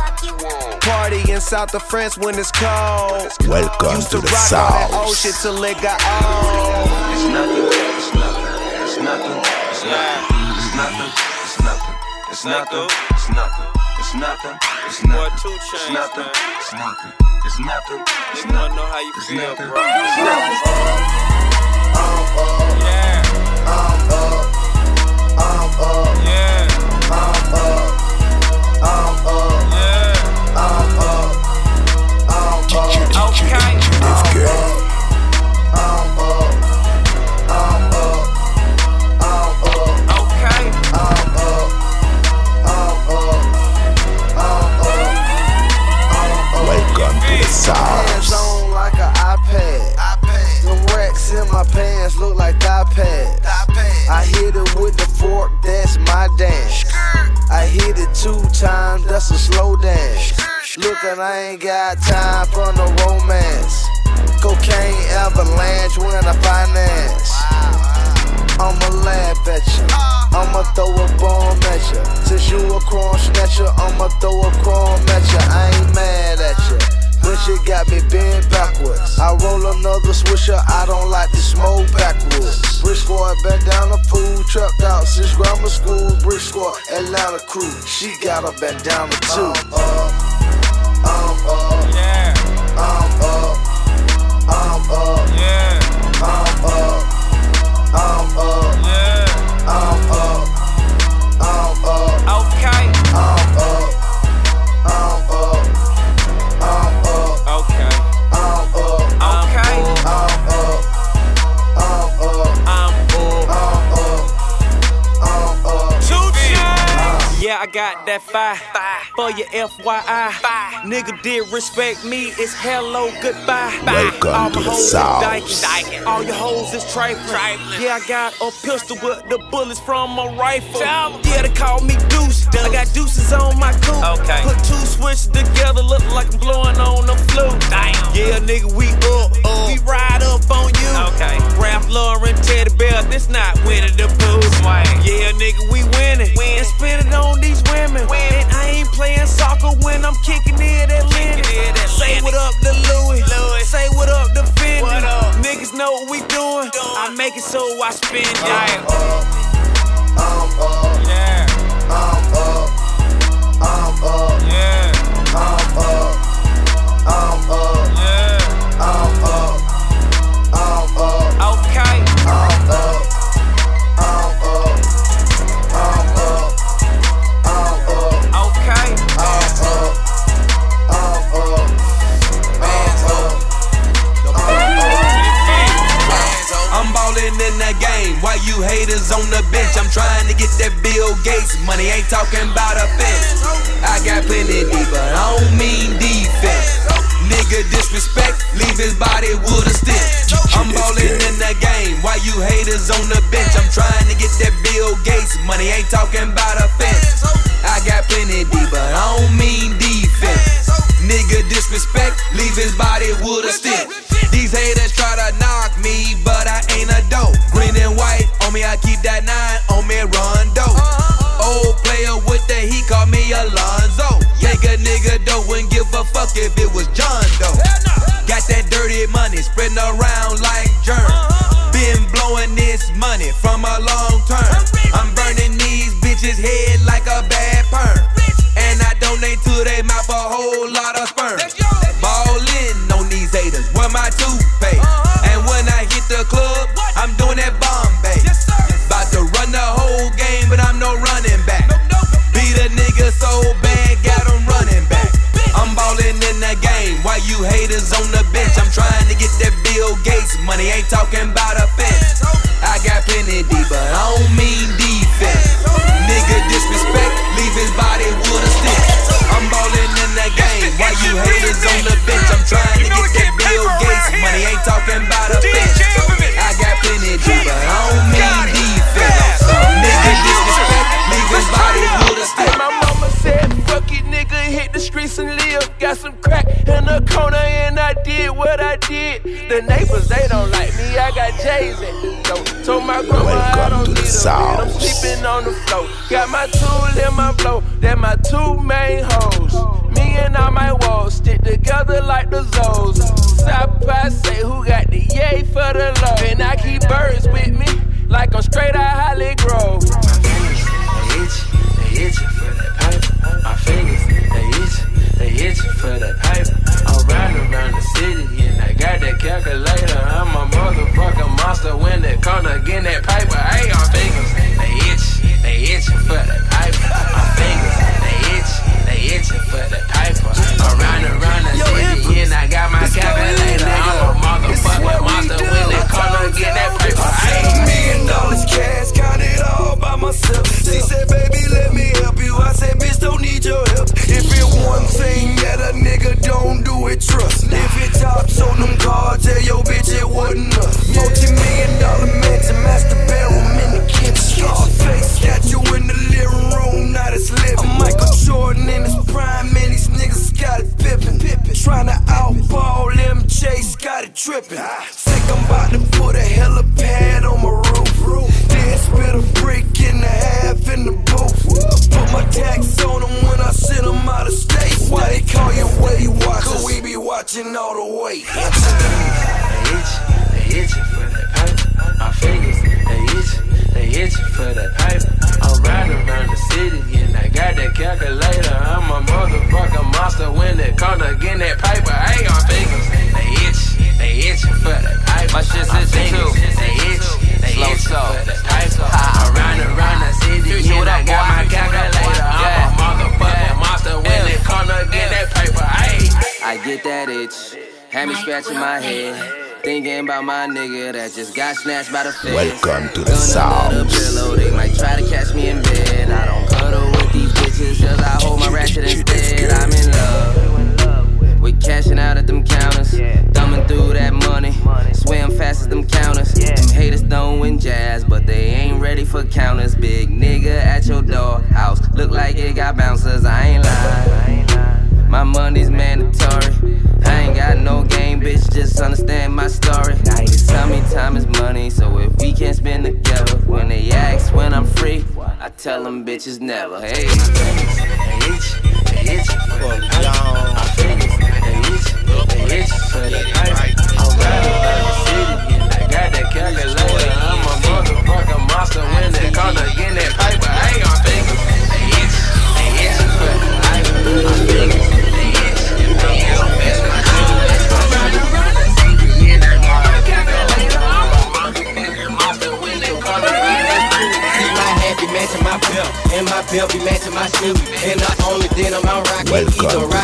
Party in South of France when it's cold. Welcome Used to the rock all that South. old shit till it got old. It's nothing, it's nothing, it's nothing, it's nothing, it's nothing, it's nothing, it's nothing, it's nothing, it's nothing, it's nothing, it's nothing, it's nothing, it's nothing, it's nothing. know how you It's feel, nothing, bro. it's nothing. DJ, two times, that's a slow dance. Lookin', I ain't got time for no romance. Cocaine avalanche when I finance. I'ma laugh at you. I'ma throw a bomb at you. Since you a crumb snatcher, I'ma throw a crumb at you. I ain't mad at you. When shit got me bent backwards. I roll another swisher, I don't like to smoke backwards. Brick squad, bent down the pool. trapped out since grammar school. Brick squad, Atlanta crew, she got a bandana too. I'm up. I got that fire. fire. For your FYI. Five. Nigga did respect me. It's hello, goodbye. Welcome All to the South. All your hoes is trifling. Yeah, I got a pistol with the bullets from my rifle. Yeah, they call me Deuce. Deuce. I got deuces on my coupe. Okay. Put two switches together, look like I'm blowing on the flute. Damn. Yeah, nigga, we up. up. We ride up on you. Okay. Ralph Lauren, Teddy Bear, this not Winnie the Pooh. Yeah, nigga, we winning. Win. And spend it on these these women. women. And I ain't playing soccer when I'm kicking it at Lenny. Say what up to Louis. Louis. Say what up to Finn. Niggas know what we doing. doing. I make it so I spend it. I'm up. I'm up. Yeah. I'm up. I'm up. Yeah. I'm up. I'm up.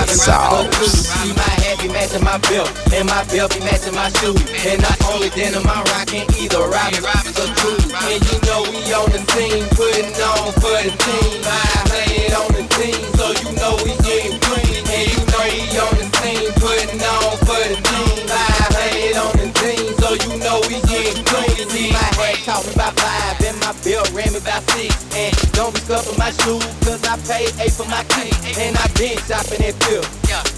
See my be matching my belt, and my belt be matching my shoes. And the only denim I'm rocking either Robin, Robin or Cruz. And you know we on the team, putting on for the team. On the team, so you know we getting green. And you know we on the team, putting on for the team. On the team, so you know. My hat talking about five, and my belt ran me about six. And don't be scuffing my shoes, cause I paid eight for my key. And I been shopping at Phil.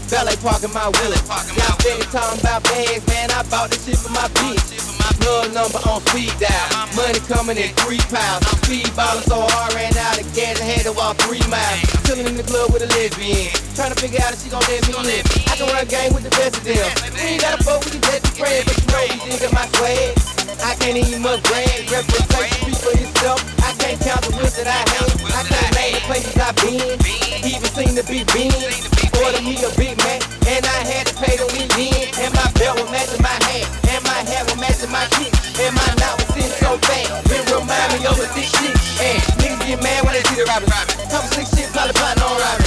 Valet parking my wheel. Y'all steady talking about bags, man. I bought this shit for my bitch. Plug number on speed dial. Money coming in three piles. Speed ballin' so hard, ran out of gas and had to walk three miles. Chillin' in the club with a lesbian. Trying to figure out if she gon' let me in. I can run a game with the best of them. We ain't gotta fuck with these best friends, but you know these niggas my swag. I can't even much brand. Reputation speak for itself. I can't count the wins that I hang. I can't name the places I've been. Even seen the big Ben. Ordered me a Big Mac, and I had to pay the weekend. And my belt was matching my hat, and my hat was matching my kick, and my knot was sitting so fat. It remind me of a thick shit. And niggas get mad when they see the robbers. Couple slick shit, probably plotting on robbing.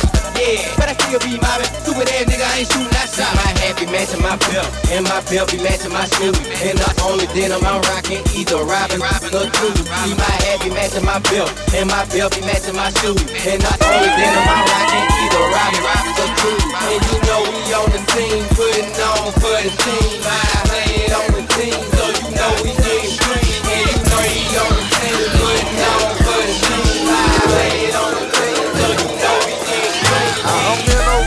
But I still be mobbing. Stupid ass nigga, I ain't shooting, I shot. My hat be matching my belt, and my belt be matching my shoes. And the only denim I'm rocking, either Robin, Robin or Cruz. See my hat be matching my belt, and my belt be matching my shoes. And the only denim I'm rocking, either Robin, Robin or Cruz. And you know we on the team, putting on for the team. I playing on the team, so you know we getting green. And you know we on the team, putting on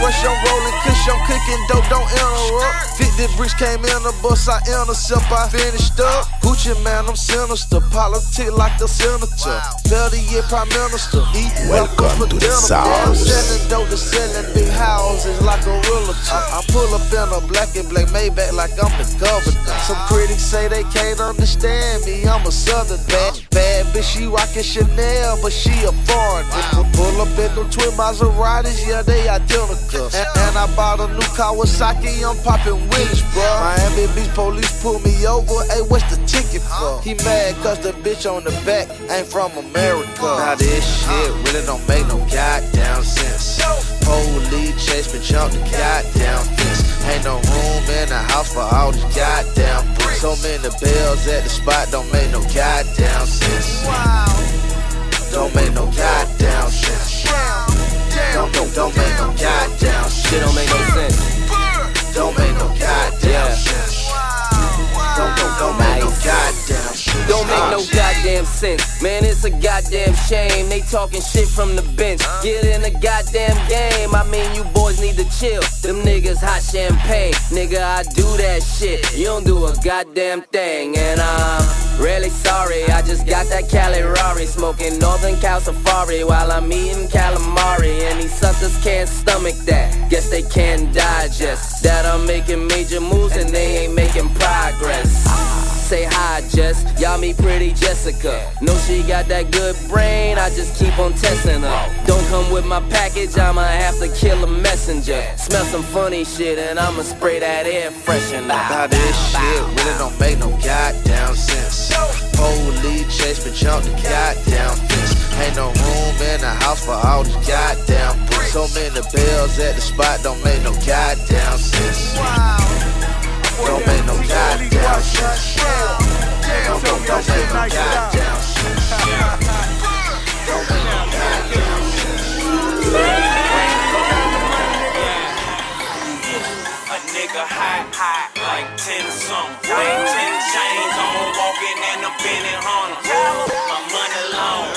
rush, I'm rolling kush, I'm cooking dope, don't interrupt. 50 bricks came in the bus, I intercept, I finished up. Gucci Mane, I'm sinister, politic like a senator. Better yet, prime minister. Eat Welcome to the. South. Selling dope to selling big houses like a realtor. I pull up in a black and black Maybach like I'm the governor. Some critics say they can't understand me, I'm a southern bad, bad bitch. She rockin' Chanel, but she a foreigner. Pull up in them twin Maseratis, yeah, they identical. And, and I bought a new Kawasaki, I'm poppin' Willis, bro. Miami Beach police pull me over, hey, what's the ticket for? He mad cause the bitch on the back ain't from America. Now this shit really don't make no goddamn sense. Police chase me, jump the goddamn fence. Ain't no room in the house for all these goddamn bricks. So many bells at the spot don't make no goddamn sense. Don't make no goddamn no goddamn sense. Man, it's a goddamn shame. They talking shit from the bench. Get in the goddamn game. I mean, you boys need to chill. Them niggas hot champagne. Nigga, I do that shit. You don't do a goddamn thing. And I'm Really sorry, I just got that Cali Rari. Smoking Northern Cal Safari while I'm eating calamari. And these suckers can't stomach that. Guess they can't digest. That I'm making major moves and they ain't making progress. Say hi, Jess. Y'all meet pretty Jessica. Know she got that good brain, I just keep on testing her. Don't come with my package, I'ma have to kill a messenger. Smell some funny shit and I'ma spray that air freshener. Now this shit really don't make no goddamn sense. Police chase me, jump the goddamn fence. Ain't no room in the house for all these goddamn bricks. So many bells at the spot don't make no goddamn sense. Don't make no goddamn sense. Don't, no goddamn sense. Don't no goddamn A nigga high, high, like 10 something. Like 10 chains on, walking in a Hunter. My money long,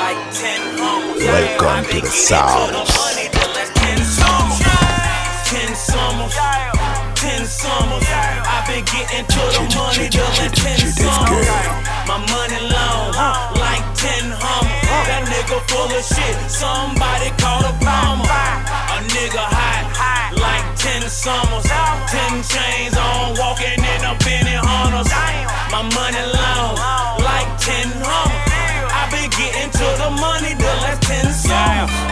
like 10 homes. Welcome to the South. 10 summers, 10 summers, 10 summers. Getting to the money the last 10 summers. My money long, like 10 hummers. That nigga full of shit, somebody call a bomber. A nigga hot, like 10 summers. 10 chains on, walking in a Benny Hunters. My money long, like 10 hummers. I've been getting to the money the last 10 summers.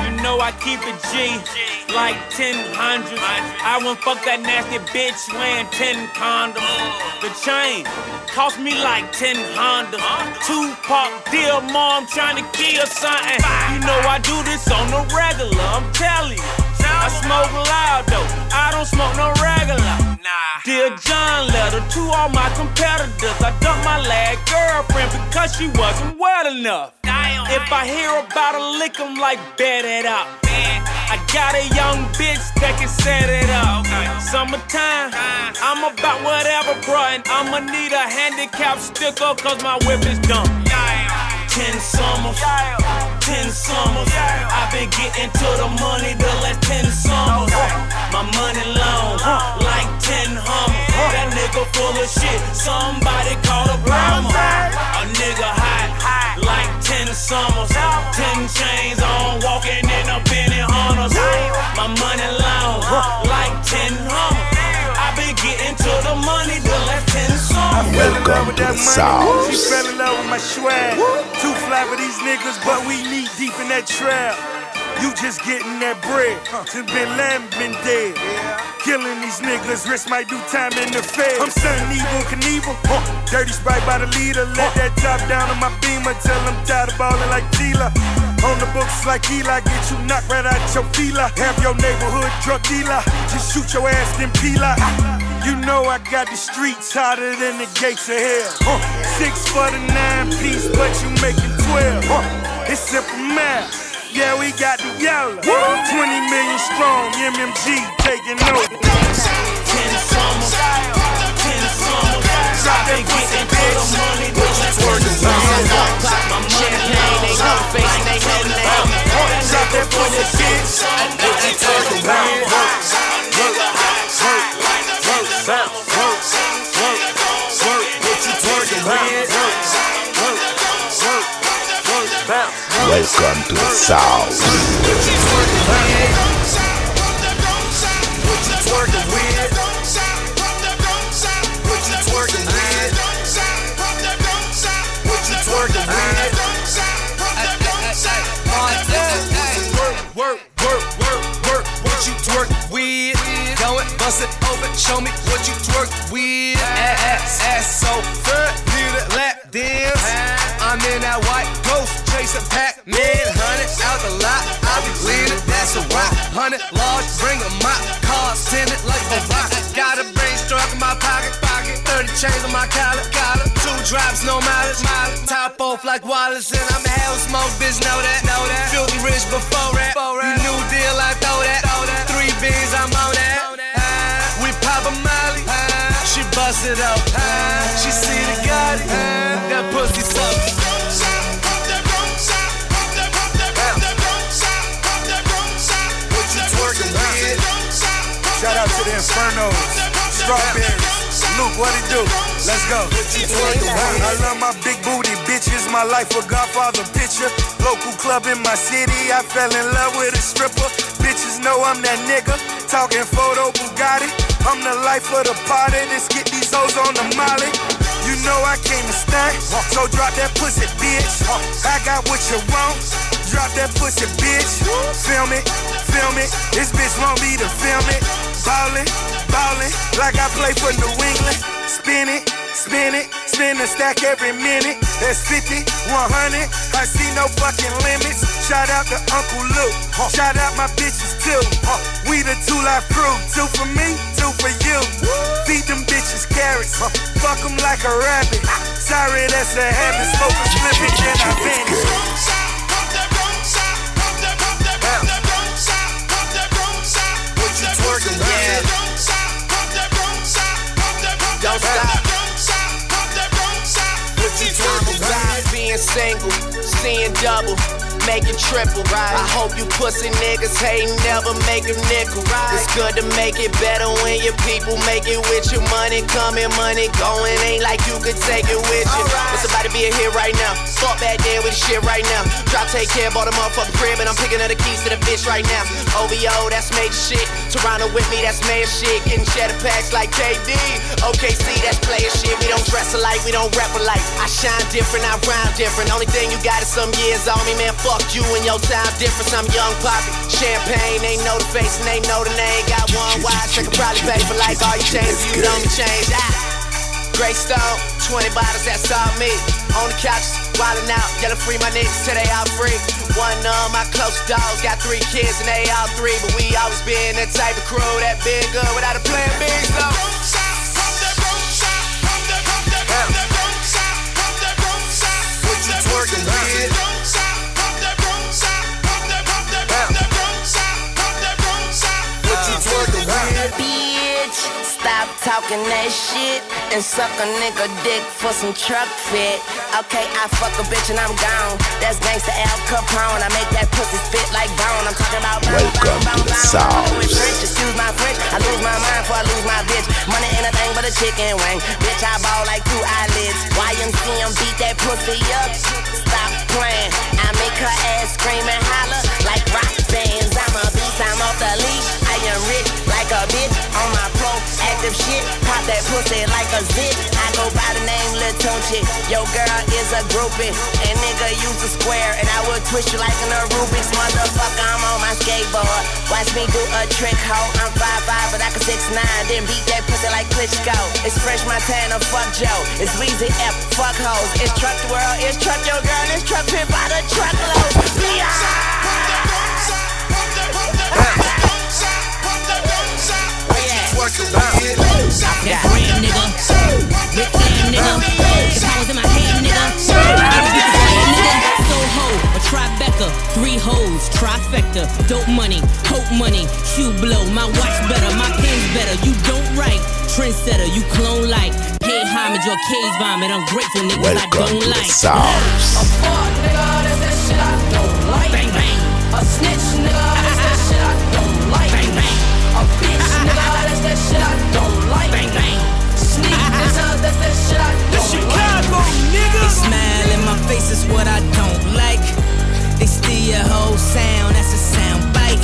Keep it G, like 10 hundreds. I won't fuck that nasty bitch wearing 10 condoms. The chain cost me like 10 Hondas. Tupac, dear mom, trying to kill something. You know I do this on the regular, I'm telling you. I smoke loud though, I don't smoke no regular. Nah. Dear John letter to all my competitors. I dumped my last girlfriend because she wasn't wet enough. If I hear about a lick, I'm like, bet it up. I got a young bitch that can set it up. Summertime, I'm about whatever, bruh. And I'ma need a handicap sticker cause my whip is dumb. 10 summers, 10 summers. I've been getting to the money the last 10 summers. My money long, like 10 hummers. That nigga full of shit, somebody call a bomber. A nigga hot, like 10 summers. 10 chains on, walking in a Benny Hunters. My money long, like 10 hummers. I've getting to the money the last 10 summers. Welcome to the South. She fell in love with my swag. Too fly for these niggas, but we knee deep in that trap. You just getting that bread. Since Bin Laden been dead. Killing these niggas, wrist might do time in the fed. I'm son Evel Knievel. Huh. Dirty sprite by the leader. Let that top down on my beamer. Tell I'm tired of ballin' like Tila. On the books like Eli, get you knocked right out your feeler. Have your neighborhood drug dealer. Just shoot your ass, then peel out. You know I got the streets hotter than the gates of hell. Huh. Six for the nine piece, but you making twelve. Huh. It's simple math. Yeah, we got the yellow. 20 million strong, MMG taking over. 10 summers, 10 summers. Been getting the money, the 10 summers. My champagne, they got face, they head down. That nigga full of shit, what you talking 10 summers. What you? Welcome to the South. Work, work, work, work, what you with? Go it, open, show me what you twerk with. Ass, ass so good, need a lap dance. I'm in that white ghost, chasing Pac-Man, hundred out the lot. I be leaning, that's a rock. Hundred large, bring a mop, cars tinted like a rock. Got a brain struck in my pocket, pocket. Thirty chains on my collar, collar. Two drops, no mileage, mileage. Top off like Wallace, and I'm a hell smoke, bitch, know that, know that. Filthy rich before that. You new deal, I throw that, throw that. Three beans, I'm on that. She bust it ah, She see the God, that pussy with? Shout out to the Infernos, Strawberries, Luke, what it do? Let's go. I love my big booty bitches, my life a Godfather picture. Local club in my city, I fell in love with a stripper. Bitches know I'm that nigga, talking photo Bugatti. I'm the life of the party, let's get these hoes on the molly. You know I came to stunt, so drop that pussy, bitch. I got what you want, drop that pussy, bitch. Film it, film it, this bitch want me to film it. Ballin', ballin', like I play for New England. Spin it, spin it, spin a stack every minute. That's 50, 100, I see no fucking limits. Shout out to Uncle Luke, shout out my bitches too. We the two life crew, two for me, two for you. Feed them bitches carrots, fuck them like a rabbit. Ah. Sorry, that's a habit, smoke a slip it, then I vanish. What you twerking, yeah. Don't stop. What you twerking, right? Being single, seeing double. Making triple, right? I hope you pussy niggas hate never make a nickel. Right? It's good to make it better when your people make it with your money coming, money going. Ain't like you could take it with you. It's about to be a hit right now. Fuck back there with the shit right now. Drop, take care, bought a motherfucking crib, and I'm picking up the keys to the bitch right now. OVO, that's major shit. Toronto with me, that's mayor shit. Getting cheddar packs like KD. OKC, that's player shit. We don't dress alike, we don't rap alike. I shine different, I rhyme different. Only thing you got is some years on me, man. Fuck you and your time difference. I'm young poppy. Champagne, they know the face and they know the name. Got one watch, I could probably pay for like all your chains if you don't change. Ah. Grey Stone, 20 bottles, that's all me. On the couch, wildin' out, yelling free my niggas till they all free. One of my close dogs got three kids and they all three, but we always been that type of crew that been good without a plan B. So. What you bitch? Talking that shit and suck a nigga dick for some truck fit. Okay, I fuck a bitch and I'm gone. That's gangsta Al Capone. I make that pussy spit like bone. I'm talking about bone, Welcome bone, to the bone, South. bone. Excuse my French. I lose my mind before I lose my bitch. Money ain't a thing but a chicken wing. Bitch, I ball like two eyelids. YMCM beat that pussy up. Stop playing. I make her ass scream and holler like rock bands. I'm a beast, I'm off the leash. I am rich like a bitch on my pro active shit. Pop that pussy like a zip. I go by the name Lil. Yo girl is a groupie. And nigga use a square. And I will twist you like an Rubik's. Motherfucker, I'm on my skateboard. Watch me do a trick, ho. I'm 5'5, but I can 6'9. Then beat that pussy like Klitschko. It's Fresh Montana, fuck Joe. It's Weezy F, fuck hoes. It's Truck the World, it's Truck Your Girl, it's Truck Pimp by the truckload. That brand nigga, Rick Fam nigga, the powers in my hand nigga. Soho, a Tribeca, three hoes, trifecta, dope money, hope money, shoe blow, my watch better, my pen's better. You don't write, trendsetter, you clone like, pay homage or cage vomit. I'm grateful niggas I don't to the like. South. fuck nigga, that's that shit I don't like. Bang bang. A snitch nigga, that's that shit I don't that shit I don't like. Bang bang. Sneak nigga, that's that shit I don't like. They smile in my face is what I don't like. They steal your whole sound, that's a sound bite.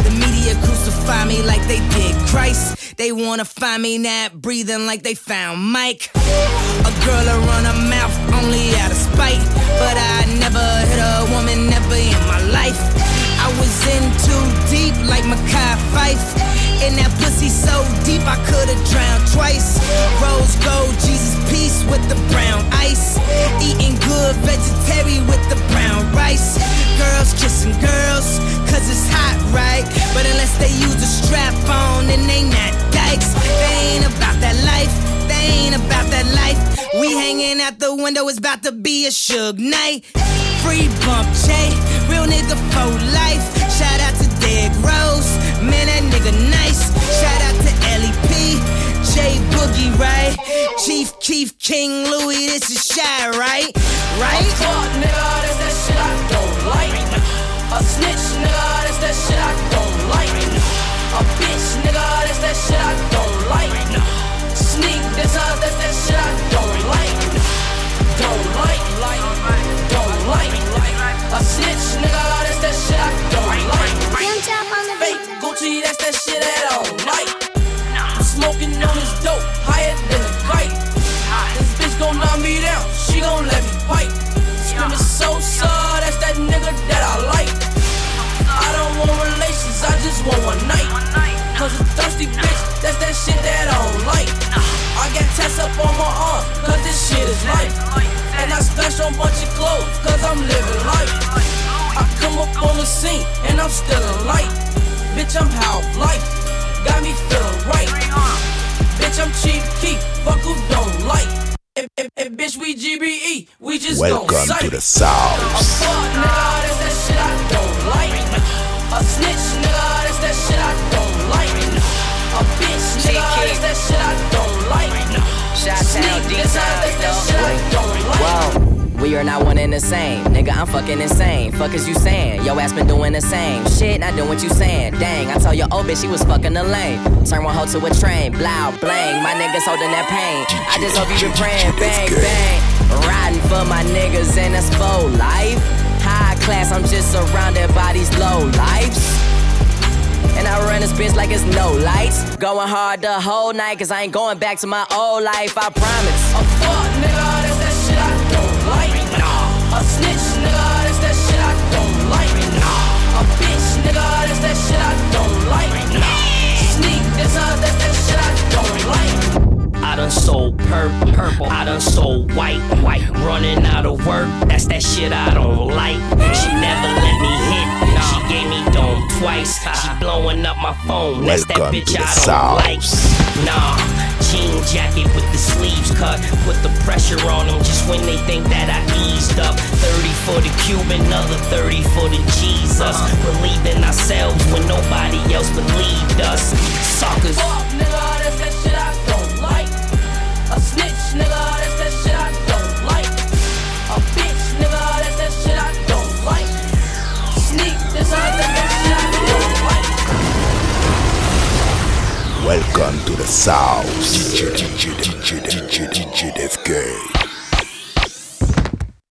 The media crucify me like they did Christ. They wanna find me not breathing like they found Mike. A girl to run her mouth only out of spite. But I never hit a woman, never in my life. I was in too deep like Mekhi Phifer. And that pussy so deep I could've drowned twice. Rose gold, Jesus peace with the brown ice. Eating good vegetarian with the brown rice. Girls kissing girls, cause it's hot, right? But unless they use a strap on, then they not dykes. They ain't about that life. They ain't about that life. We hanging out the window, it's about to be a Suge Knight. Free bump J, real nigga for life. Shout out to Derrick Rose, man that nigga nice. Shout out to LEP, J Boogie, right? Chief Keef King Louie, this is shy, right? Right? A fuck nigga, that's that shit I don't like. A snitch nigga, that's that shit I don't like. A bitch nigga, that's that shit I don't like. nasty bitch. That's that shit that I don't like. I got tests up on my arm, cause this shit is life. And I stash on bunch of clothes, cause I'm living life. I come up on the scene, and I'm still alight. Bitch, I'm how life got me feeling right. Bitch, I'm Chief Keef, fuck who don't like. And, and, and bitch, we GBE, we just don't sight. to the South. A fuck nigga, that's that shit I don't like. A snitch shit I don't like. Sneak this out, that's that shit I don't like. Whoa. We are not one and the same. Nigga, I'm fucking insane. Fuck is you saying? Yo ass been doing the same. Shit, not doing what you saying. Dang, I told your old bitch she was fucking the lane. Turn one hoe to a train. Blow, blang. My niggas holding that pain. I just hope you been praying. Bang, bang. Riding for my niggas and that's full life. High class, I'm just surrounded by these low lives. And I run this bitch like it's no lights. Going hard the whole night, cause I ain't going back to my old life, I promise. A fuck nigga, that's that shit I don't like. Nah. A snitch nigga, that's that shit I don't like. Nah. A bitch nigga, that's that shit I don't like. Nah. Sneak this out, that's that shit I don't like. I done sold purple, purple. I done sold white, white. Running out of work, that's that shit I don't like. She never let me hit. Gave me dome twice. She blowing up my phone. That's that bitch I don't like. Nah, jean jacket with the sleeves cut. Put the pressure on them just when they think that I eased up. 30 for the Cuban, another 30 for the Jesus. Uh-huh. Believing ourselves when nobody else believed us. Suckers. Fuck nigga, that's that shit I don't like. A snitch nigga, that's Sneak this out, that's that shit I don't like. Welcome to the South. DJ, DJ, DJ, DJ, DJ, DJ, FK.